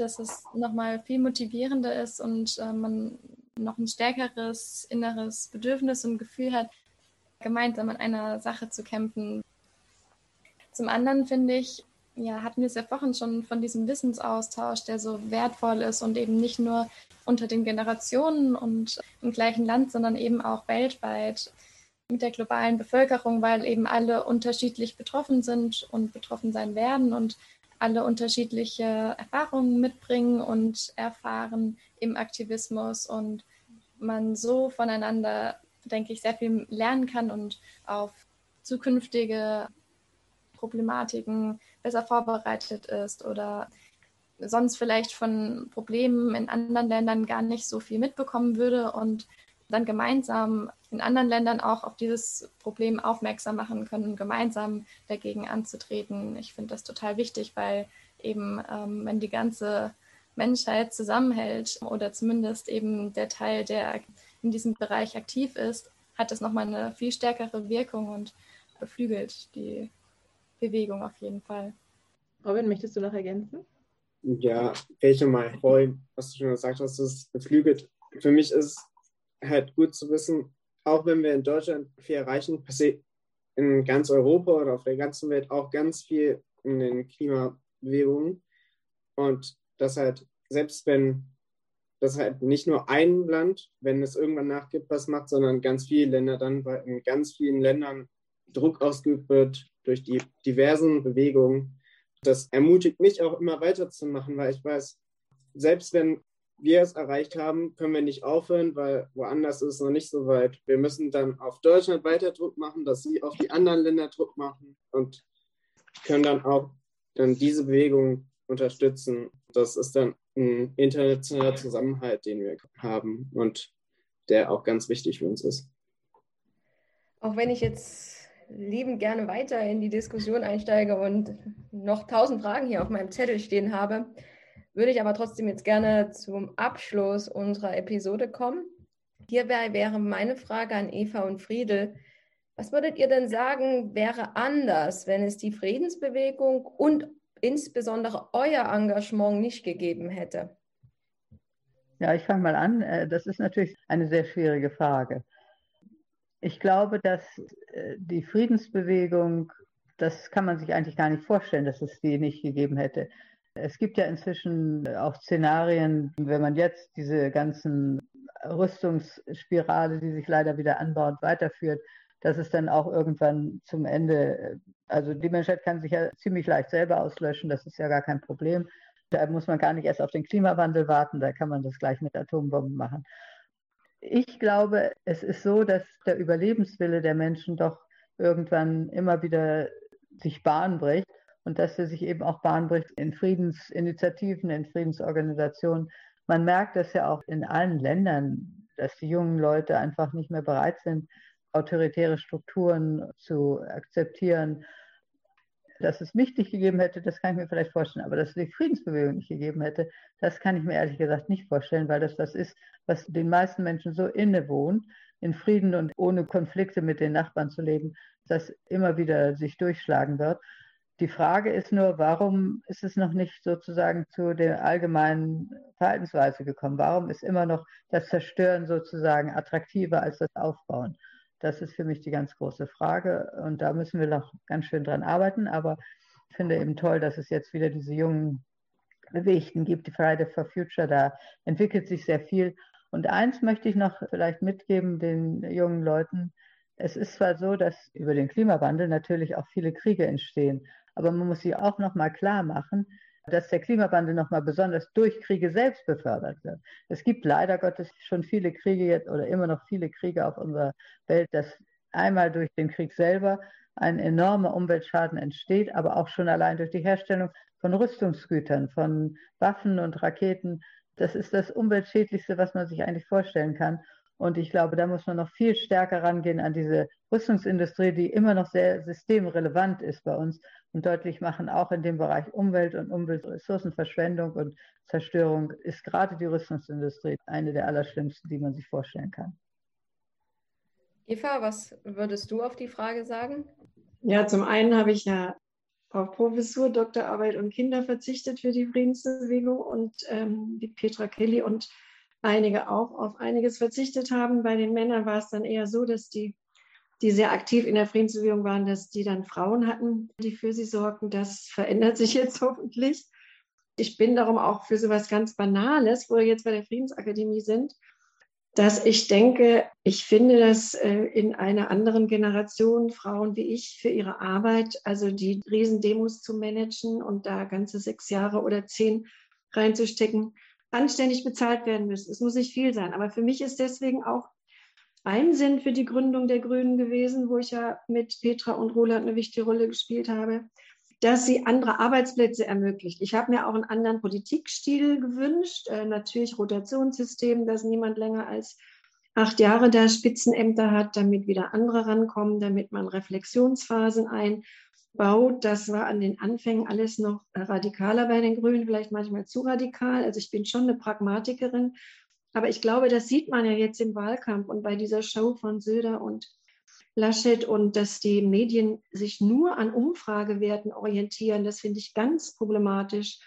dass es nochmal viel motivierender ist und äh, man noch ein stärkeres inneres Bedürfnis und Gefühl hat, gemeinsam an einer Sache zu kämpfen. Zum anderen finde ich, ja, hatten wir es ja vorhin schon von diesem Wissensaustausch, der so wertvoll ist und eben nicht nur unter den Generationen und im gleichen Land, sondern eben auch weltweit mit der globalen Bevölkerung, weil eben alle unterschiedlich betroffen sind und betroffen sein werden und alle unterschiedliche Erfahrungen mitbringen und erfahren im Aktivismus und man so voneinander, denke ich, sehr viel lernen kann und auf zukünftige Problematiken besser vorbereitet ist oder sonst vielleicht von Problemen in anderen Ländern gar nicht so viel mitbekommen würde und dann gemeinsam in anderen Ländern auch auf dieses Problem aufmerksam machen können, gemeinsam dagegen anzutreten. Ich finde das total wichtig, weil eben, ähm, wenn die ganze Menschheit zusammenhält oder zumindest eben der Teil, der in diesem Bereich aktiv ist, hat das nochmal eine viel stärkere Wirkung und beflügelt die Bewegung auf jeden Fall. Robin, möchtest du noch ergänzen? Ja, welche mal freuen, was du schon gesagt hast, ist beflügelt. Für mich ist halt gut zu wissen, auch wenn wir in Deutschland viel erreichen, passiert in ganz Europa oder auf der ganzen Welt auch ganz viel in den Klimabewegungen. Und das halt, selbst wenn das halt nicht nur ein Land, wenn es irgendwann nachgibt, was macht, sondern ganz viele Länder dann, weil in ganz vielen Ländern Druck ausgeübt wird durch die diversen Bewegungen. Das ermutigt mich auch immer weiterzumachen, weil ich weiß, selbst wenn wir es erreicht haben, können wir nicht aufhören, weil woanders ist es noch nicht so weit. Wir müssen dann auf Deutschland weiter Druck machen, dass sie auf die anderen Länder Druck machen und können dann auch dann diese Bewegung unterstützen. Das ist dann ein internationaler Zusammenhalt, den wir haben und der auch ganz wichtig für uns ist. Auch wenn ich jetzt liebend gerne weiter in die Diskussion einsteige und noch tausend Fragen hier auf meinem Zettel stehen habe, würde ich aber trotzdem jetzt gerne zum Abschluss unserer Episode kommen. Hierbei wäre meine Frage an Eva und Friedel. Was würdet ihr denn sagen, wäre anders, wenn es die Friedensbewegung und insbesondere euer Engagement nicht gegeben hätte? Ja, ich fange mal an. Äh, das ist natürlich eine sehr schwierige Frage. Ich glaube, dass äh, die Friedensbewegung, das kann man sich eigentlich gar nicht vorstellen, dass es die nicht gegeben hätte. Es gibt ja inzwischen auch Szenarien, wenn man jetzt diese ganzen Rüstungsspirale, die sich leider wieder anbaut, weiterführt, dass es dann auch irgendwann zum Ende, also die Menschheit kann sich ja ziemlich leicht selber auslöschen, das ist ja gar kein Problem. Da muss man gar nicht erst auf den Klimawandel warten, da kann man das gleich mit Atombomben machen. Ich glaube, es ist so, dass der Überlebenswille der Menschen doch irgendwann immer wieder sich Bahn bricht und dass er sich eben auch Bahn bricht in Friedensinitiativen, in Friedensorganisationen. Man merkt das ja auch in allen Ländern, dass die jungen Leute einfach nicht mehr bereit sind, autoritäre Strukturen zu akzeptieren. Dass es mich nicht gegeben hätte, das kann ich mir vielleicht vorstellen, aber dass es die Friedensbewegung nicht gegeben hätte, das kann ich mir ehrlich gesagt nicht vorstellen, weil das das ist, was den meisten Menschen so innewohnt, in Frieden und ohne Konflikte mit den Nachbarn zu leben, das immer wieder sich durchschlagen wird. Die Frage ist nur, warum ist es noch nicht sozusagen zu der allgemeinen Verhaltensweise gekommen? Warum ist immer noch das Zerstören sozusagen attraktiver als das Aufbauen? Das ist für mich die ganz große Frage und da müssen wir noch ganz schön dran arbeiten. Aber ich finde eben toll, dass es jetzt wieder diese jungen Bewegten gibt, die Friday for Future, da entwickelt sich sehr viel. Und eins möchte ich noch vielleicht mitgeben den jungen Leuten. Es ist zwar so, dass über den Klimawandel natürlich auch viele Kriege entstehen. Aber man muss sich auch noch mal klar machen, dass der Klimawandel noch mal besonders durch Kriege selbst befördert wird. Es gibt leider Gottes schon viele Kriege jetzt oder immer noch viele Kriege auf unserer Welt, dass einmal durch den Krieg selber ein enormer Umweltschaden entsteht, aber auch schon allein durch die Herstellung von Rüstungsgütern, von Waffen und Raketen. Das ist das Umweltschädlichste, was man sich eigentlich vorstellen kann. Und ich glaube, da muss man noch viel stärker rangehen an diese Rüstungsindustrie, die immer noch sehr systemrelevant ist bei uns und deutlich machen, auch in dem Bereich Umwelt und Umweltressourcenverschwendung und Zerstörung ist gerade die Rüstungsindustrie eine der allerschlimmsten, die man sich vorstellen kann. Eva, was würdest du auf die Frage sagen? Ja, zum einen habe ich ja auf Professur, Doktorarbeit und Kinder verzichtet für die Friedensbewegung und ähm, die Petra Kelly und einige auch auf einiges verzichtet haben. Bei den Männern war es dann eher so, dass die, die sehr aktiv in der Friedensbewegung waren, dass die dann Frauen hatten, die für sie sorgten. Das verändert sich [LAUGHS] jetzt hoffentlich. Ich bin darum auch für so etwas ganz Banales, wo wir jetzt bei der Friedensakademie sind, dass ich denke, ich finde, dass äh, in einer anderen Generation Frauen wie ich für ihre Arbeit, also die Riesendemos zu managen und da ganze sechs Jahre oder zehn reinzustecken, anständig bezahlt werden müssen. Es muss nicht viel sein. Aber für mich ist deswegen auch ein Sinn für die Gründung der Grünen gewesen, wo ich ja mit Petra und Roland eine wichtige Rolle gespielt habe, dass sie andere Arbeitsplätze ermöglicht. Ich habe mir auch einen anderen Politikstil gewünscht, äh, natürlich Rotationssystem, dass niemand länger als acht Jahre da Spitzenämter hat, damit wieder andere rankommen, damit man Reflexionsphasen ein baut. Das war an den Anfängen alles noch radikaler bei den Grünen, vielleicht manchmal zu radikal. Also ich bin schon eine Pragmatikerin. Aber ich glaube, das sieht man ja jetzt im Wahlkampf und bei dieser Show von Söder und Laschet und dass die Medien sich nur an Umfragewerten orientieren, das finde ich ganz problematisch.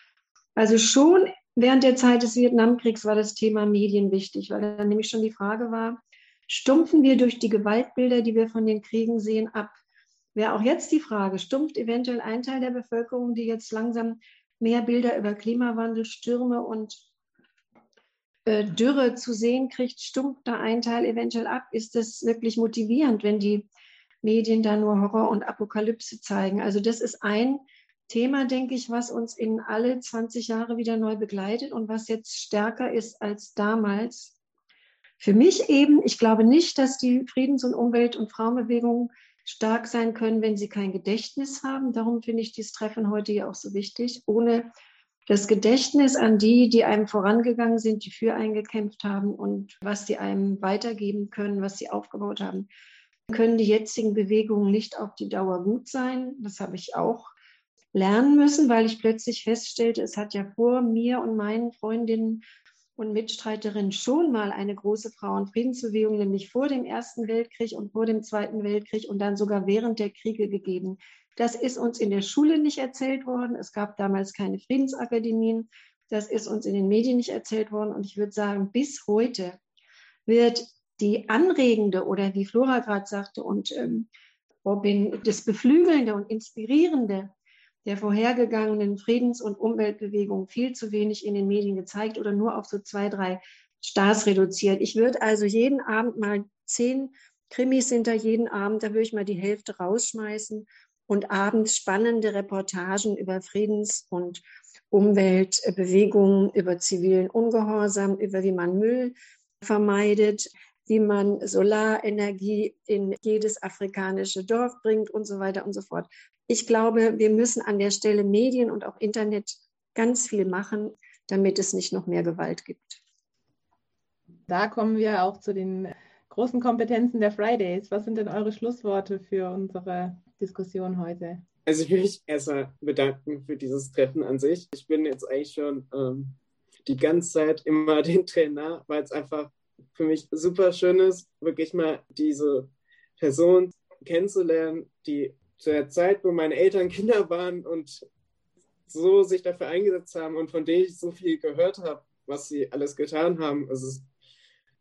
Also schon während der Zeit des Vietnamkriegs war das Thema Medien wichtig, weil dann nämlich schon die Frage war, stumpfen wir durch die Gewaltbilder, die wir von den Kriegen sehen, ab. Wäre auch jetzt die Frage, stumpft eventuell ein Teil der Bevölkerung, die jetzt langsam mehr Bilder über Klimawandel, Stürme und äh, Dürre zu sehen kriegt, stumpft da ein Teil eventuell ab? Ist das wirklich motivierend, wenn die Medien da nur Horror und Apokalypse zeigen? Also das ist ein Thema, denke ich, was uns in alle 20 Jahre wieder neu begleitet und was jetzt stärker ist als damals. Für mich eben, ich glaube nicht, dass die Friedens- und Umwelt- und Frauenbewegung stark sein können, wenn sie kein Gedächtnis haben. Darum finde ich dieses Treffen heute ja auch so wichtig. Ohne das Gedächtnis an die, die einem vorangegangen sind, die für einen gekämpft haben und was sie einem weitergeben können, was sie aufgebaut haben, können die jetzigen Bewegungen nicht auf die Dauer gut sein. Das habe ich auch lernen müssen, weil ich plötzlich feststellte, es hat ja vor mir und meinen Freundinnen und Mitstreiterinnen schon mal eine große Frauenfriedensbewegung, nämlich vor dem Ersten Weltkrieg und vor dem Zweiten Weltkrieg und dann sogar während der Kriege gegeben. Das ist uns in der Schule nicht erzählt worden. Es gab damals keine Friedensakademien. Das ist uns in den Medien nicht erzählt worden. Und ich würde sagen, bis heute wird die anregende oder wie Flora gerade sagte und ähm, Robin, das Beflügelnde und Inspirierende der vorhergegangenen Friedens- und Umweltbewegung viel zu wenig in den Medien gezeigt oder nur auf so zwei, drei Stars reduziert. Ich würde also jeden Abend mal zehn Krimis hinter jeden Abend, da würde ich mal die Hälfte rausschmeißen und abends spannende Reportagen über Friedens- und Umweltbewegungen, über zivilen Ungehorsam, über wie man Müll vermeidet, wie man Solarenergie in jedes afrikanische Dorf bringt und so weiter und so fort. Ich glaube, wir müssen an der Stelle Medien und auch Internet ganz viel machen, damit es nicht noch mehr Gewalt gibt. Da kommen wir auch zu den großen Kompetenzen der Fridays. Was sind denn eure Schlussworte für unsere Diskussion heute? Also ich will mich erstmal bedanken für dieses Treffen an sich. Ich bin jetzt eigentlich schon ähm, die ganze Zeit immer [LAUGHS] den Trainer, weil es einfach für mich super schön ist, wirklich mal diese Person kennenzulernen, die zu der Zeit, wo meine Eltern Kinder waren und so sich dafür eingesetzt haben und von denen ich so viel gehört habe, was sie alles getan haben. Es ist,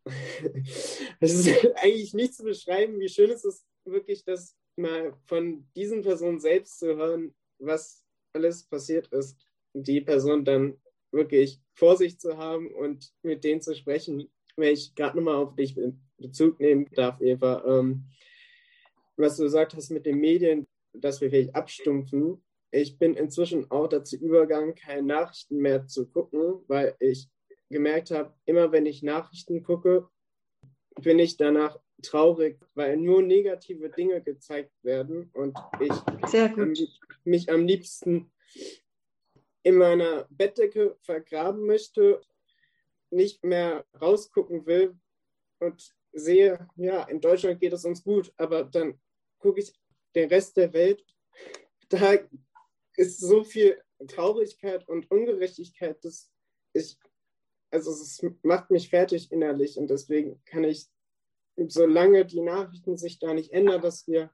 [LAUGHS] es ist eigentlich nicht zu beschreiben, wie schön es ist, wirklich das mal von diesen Personen selbst zu hören, was alles passiert ist. Die Person dann wirklich vor sich zu haben und mit denen zu sprechen. Wenn ich gerade nochmal auf dich Bezug nehmen darf, Eva, ähm, was du gesagt hast mit den Medien, dass wir vielleicht abstumpfen. Ich bin inzwischen auch dazu übergegangen, keine Nachrichten mehr zu gucken, weil ich gemerkt habe, immer wenn ich Nachrichten gucke, bin ich danach traurig, weil nur negative Dinge gezeigt werden und ich mich am liebsten in meiner Bettdecke vergraben möchte, nicht mehr rausgucken will und sehe, ja, in Deutschland geht es uns gut, aber dann gucke ich den Rest der Welt, da ist so viel Traurigkeit und Ungerechtigkeit, dass ich, also es macht mich fertig innerlich und deswegen kann ich, solange die Nachrichten sich da nicht ändern, dass wir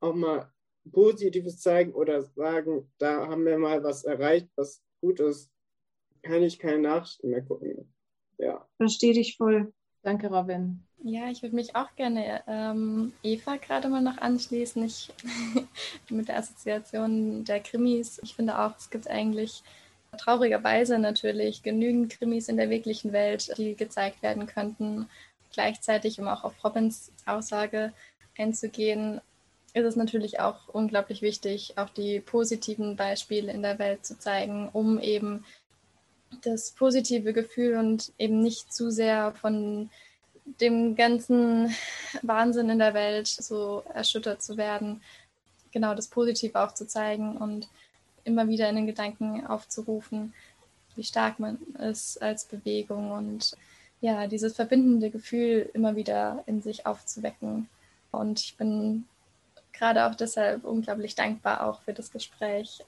auch mal Positives zeigen oder sagen, da haben wir mal was erreicht, was gut ist, kann ich keine Nachrichten mehr gucken. Ja. Verstehe dich voll. Danke, Robin. Ja, ich würde mich auch gerne ähm, Eva gerade mal noch anschließen. Ich, [LAUGHS] mit der Assoziation der Krimis. Ich finde auch, es gibt eigentlich traurigerweise natürlich genügend Krimis in der wirklichen Welt, die gezeigt werden könnten. Gleichzeitig, um auch auf Robins Aussage einzugehen, ist es natürlich auch unglaublich wichtig, auch die positiven Beispiele in der Welt zu zeigen, um eben das positive Gefühl und eben nicht zu sehr von dem ganzen Wahnsinn in der Welt so erschüttert zu werden, genau das Positive auch zu zeigen und immer wieder in den Gedanken aufzurufen, wie stark man ist als Bewegung und ja, dieses verbindende Gefühl immer wieder in sich aufzuwecken. Und ich bin gerade auch deshalb unglaublich dankbar auch für das Gespräch,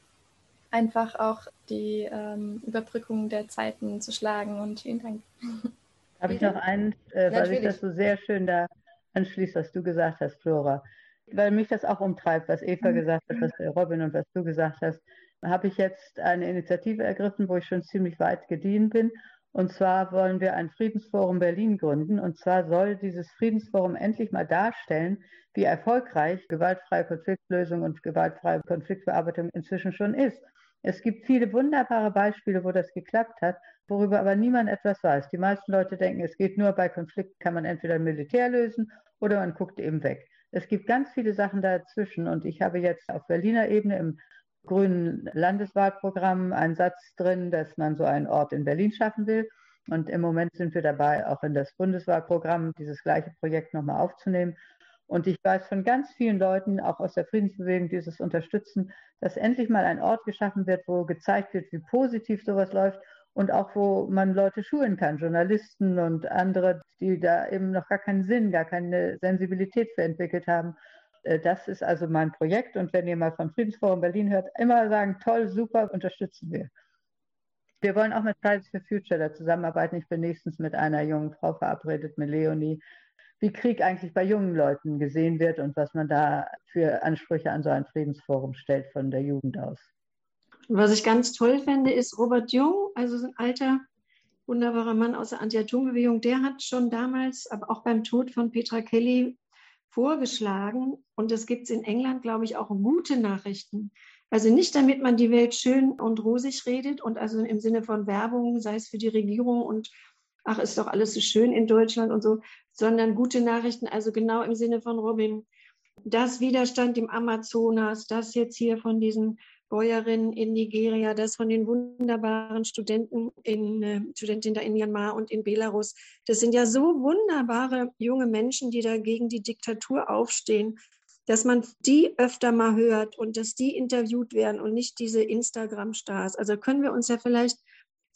einfach auch die ähm, Überbrückung der Zeiten zu schlagen und vielen Dank. [LAUGHS] Habe ich noch einen, äh, weil sich das so sehr schön da anschließt, was du gesagt hast, Flora. Weil mich das auch umtreibt, was Eva mhm. gesagt hat, was Robin und was du gesagt hast, habe ich jetzt eine Initiative ergriffen, wo ich schon ziemlich weit gediehen bin. Und zwar wollen wir ein Friedensforum Berlin gründen. Und zwar soll dieses Friedensforum endlich mal darstellen, wie erfolgreich gewaltfreie Konfliktlösung und gewaltfreie Konfliktbearbeitung inzwischen schon ist. Es gibt viele wunderbare Beispiele, wo das geklappt hat, worüber aber niemand etwas weiß. Die meisten Leute denken, es geht nur bei Konflikten, kann man entweder Militär lösen oder man guckt eben weg. Es gibt ganz viele Sachen dazwischen und ich habe jetzt auf Berliner Ebene im grünen Landeswahlprogramm einen Satz drin, dass man so einen Ort in Berlin schaffen will. Und im Moment sind wir dabei, auch in das Bundeswahlprogramm dieses gleiche Projekt nochmal aufzunehmen. Und ich weiß von ganz vielen Leuten, auch aus der Friedensbewegung, die es unterstützen, dass endlich mal ein Ort geschaffen wird, wo gezeigt wird, wie positiv sowas läuft und auch wo man Leute schulen kann, Journalisten und andere, die da eben noch gar keinen Sinn, gar keine Sensibilität für entwickelt haben. Äh, das ist also mein Projekt und wenn ihr mal von Friedensforum Berlin hört, immer sagen, toll, super, unterstützen wir. Wir wollen auch mit Fridays for Future da zusammenarbeiten. Ich bin nächstens mit einer jungen Frau verabredet, mit Leonie, wie Krieg eigentlich bei jungen Leuten gesehen wird und was man da für Ansprüche an so ein Friedensforum stellt von der Jugend aus. Was ich ganz toll finde, ist Robert Jung, also so ein alter, wunderbarer Mann aus der Anti-Atom-Bewegung, der hat schon damals, aber auch beim Tod von Petra Kelly, vorgeschlagen, und es gibt in England, glaube ich, auch gute Nachrichten. Also nicht, damit man die Welt schön und rosig redet und also im Sinne von Werbung, sei es für die Regierung und ach, ist doch alles so schön in Deutschland und so, sondern gute Nachrichten, also genau im Sinne von Robin. Das Widerstand im Amazonas, das jetzt hier von diesen Bäuerinnen in Nigeria, das von den wunderbaren Studenten in, äh, Studentinnen da in Myanmar und in Belarus. Das sind ja so wunderbare junge Menschen, die da gegen die Diktatur aufstehen, dass man die öfter mal hört und dass die interviewt werden und nicht diese Instagram-Stars. Also können wir uns ja vielleicht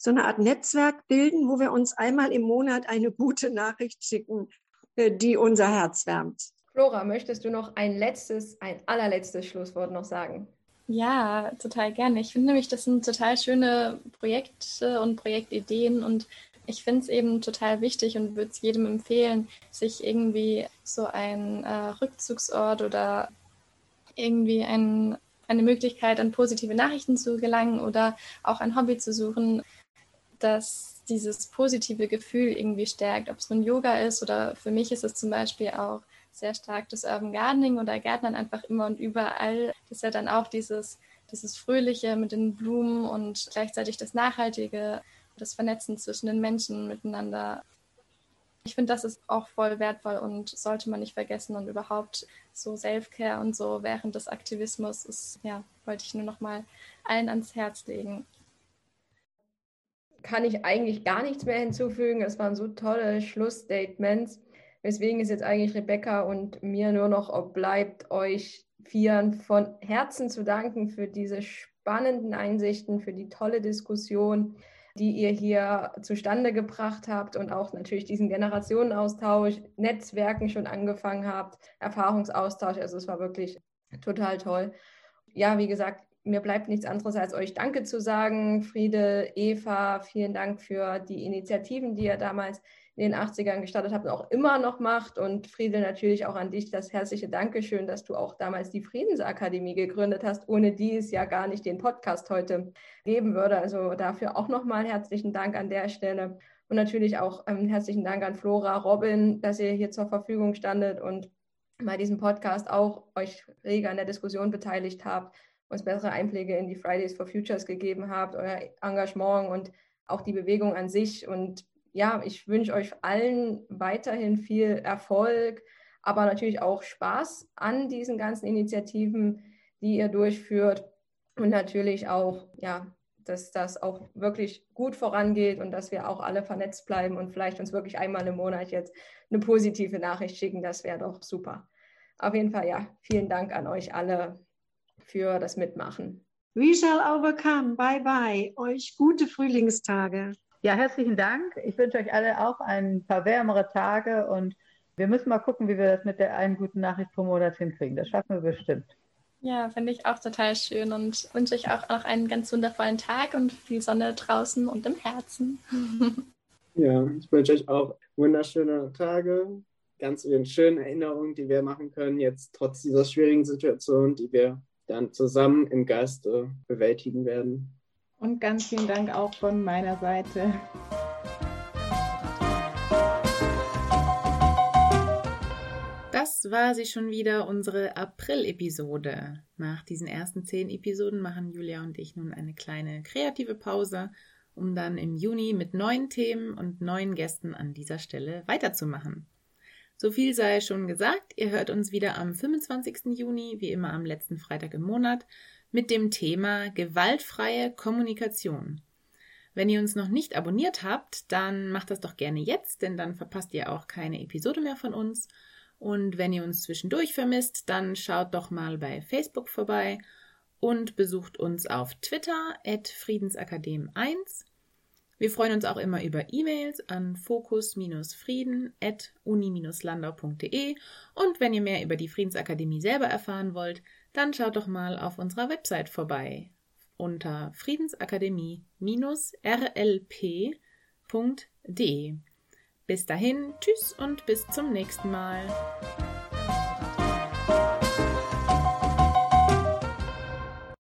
so eine Art Netzwerk bilden, wo wir uns einmal im Monat eine gute Nachricht schicken, äh, die unser Herz wärmt. Flora, möchtest du noch ein letztes, ein allerletztes Schlusswort noch sagen? Ja, total gerne. Ich finde nämlich, das sind total schöne Projekte und Projektideen und ich finde es eben total wichtig und würde es jedem empfehlen, sich irgendwie so einen äh, Rückzugsort oder irgendwie ein, eine Möglichkeit, an positive Nachrichten zu gelangen oder auch ein Hobby zu suchen, das dieses positive Gefühl irgendwie stärkt. Ob es nun Yoga ist oder für mich ist es zum Beispiel auch sehr stark das Urban Gardening oder Gärtnern einfach immer und überall. Das ist ja dann auch dieses, dieses Fröhliche mit den Blumen und gleichzeitig das Nachhaltige, das Vernetzen zwischen den Menschen miteinander. Ich finde, das ist auch voll wertvoll und sollte man nicht vergessen und überhaupt so Self-Care und so während des Aktivismus ist, ja, wollte ich nur noch mal allen ans Herz legen. Kann ich eigentlich gar nichts mehr hinzufügen. Es waren so tolle Schlussstatements. Weswegen es jetzt eigentlich Rebecca und mir nur noch bleibt, euch Vieren von Herzen zu danken für diese spannenden Einsichten, für die tolle Diskussion, die ihr hier zustande gebracht habt und auch natürlich diesen Generationenaustausch, Netzwerken schon angefangen habt, Erfahrungsaustausch. Also es war wirklich total toll. Ja, wie gesagt, mir bleibt nichts anderes als euch Danke zu sagen. Friede, Eva, vielen Dank für die Initiativen, die ihr damals in den 80ern gestartet habt und auch immer noch macht. Und Friedel, natürlich auch an dich das herzliche Dankeschön, dass du auch damals die Friedensakademie gegründet hast, ohne die es ja gar nicht den Podcast heute geben würde. Also dafür auch nochmal herzlichen Dank an der Stelle. Und natürlich auch ähm, herzlichen Dank an Flora, Robin, dass ihr hier zur Verfügung standet und bei diesem Podcast auch euch rege an der Diskussion beteiligt habt, uns bessere Einblicke in die Fridays for Futures gegeben habt, euer Engagement und auch die Bewegung an sich. Und ja, ich wünsche euch allen weiterhin viel Erfolg, aber natürlich auch Spaß an diesen ganzen Initiativen, die ihr durchführt und natürlich auch, ja, dass das auch wirklich gut vorangeht und dass wir auch alle vernetzt bleiben und vielleicht uns wirklich einmal im Monat jetzt eine positive Nachricht schicken. Das wäre doch super. Auf jeden Fall, ja, vielen Dank an euch alle für das Mitmachen. We shall overcome. Bye bye. Euch gute Frühlingstage. Ja, herzlichen Dank. Ich wünsche euch alle auch ein paar wärmere Tage und wir müssen mal gucken, wie wir das mit der einen guten Nachricht pro Monat hinkriegen. Das schaffen wir bestimmt. Ja, finde ich auch total schön und wünsche euch auch noch einen ganz wundervollen Tag und viel Sonne draußen und im Herzen. [LAUGHS] Ja, ich wünsche euch auch wunderschöne Tage, ganz vielen schönen Erinnerungen, die wir machen können, jetzt trotz dieser schwierigen Situation, die wir dann zusammen im Geiste bewältigen werden. Und ganz vielen Dank auch von meiner Seite. Das war sie schon wieder, unsere April-Episode. Nach diesen ersten zehn Episoden machen Julia und ich nun eine kleine kreative Pause, um dann im Juni mit neuen Themen und neuen Gästen an dieser Stelle weiterzumachen. So viel sei schon gesagt, ihr hört uns wieder am 25. Juni, wie immer am letzten Freitag im Monat, mit dem Thema gewaltfreie Kommunikation. Wenn ihr uns noch nicht abonniert habt, dann macht das doch gerne jetzt, denn dann verpasst ihr auch keine Episode mehr von uns. Und wenn ihr uns zwischendurch vermisst, dann schaut doch mal bei Facebook vorbei und besucht uns auf Twitter at Friedensakadem1. Wir freuen uns auch immer über E-Mails an fokus-frieden at uni-landau.de und wenn ihr mehr über die Friedensakademie selber erfahren wollt, dann schaut doch mal auf unserer Website vorbei unter friedensakademie-rlp.de. Bis dahin, tschüss und bis zum nächsten Mal.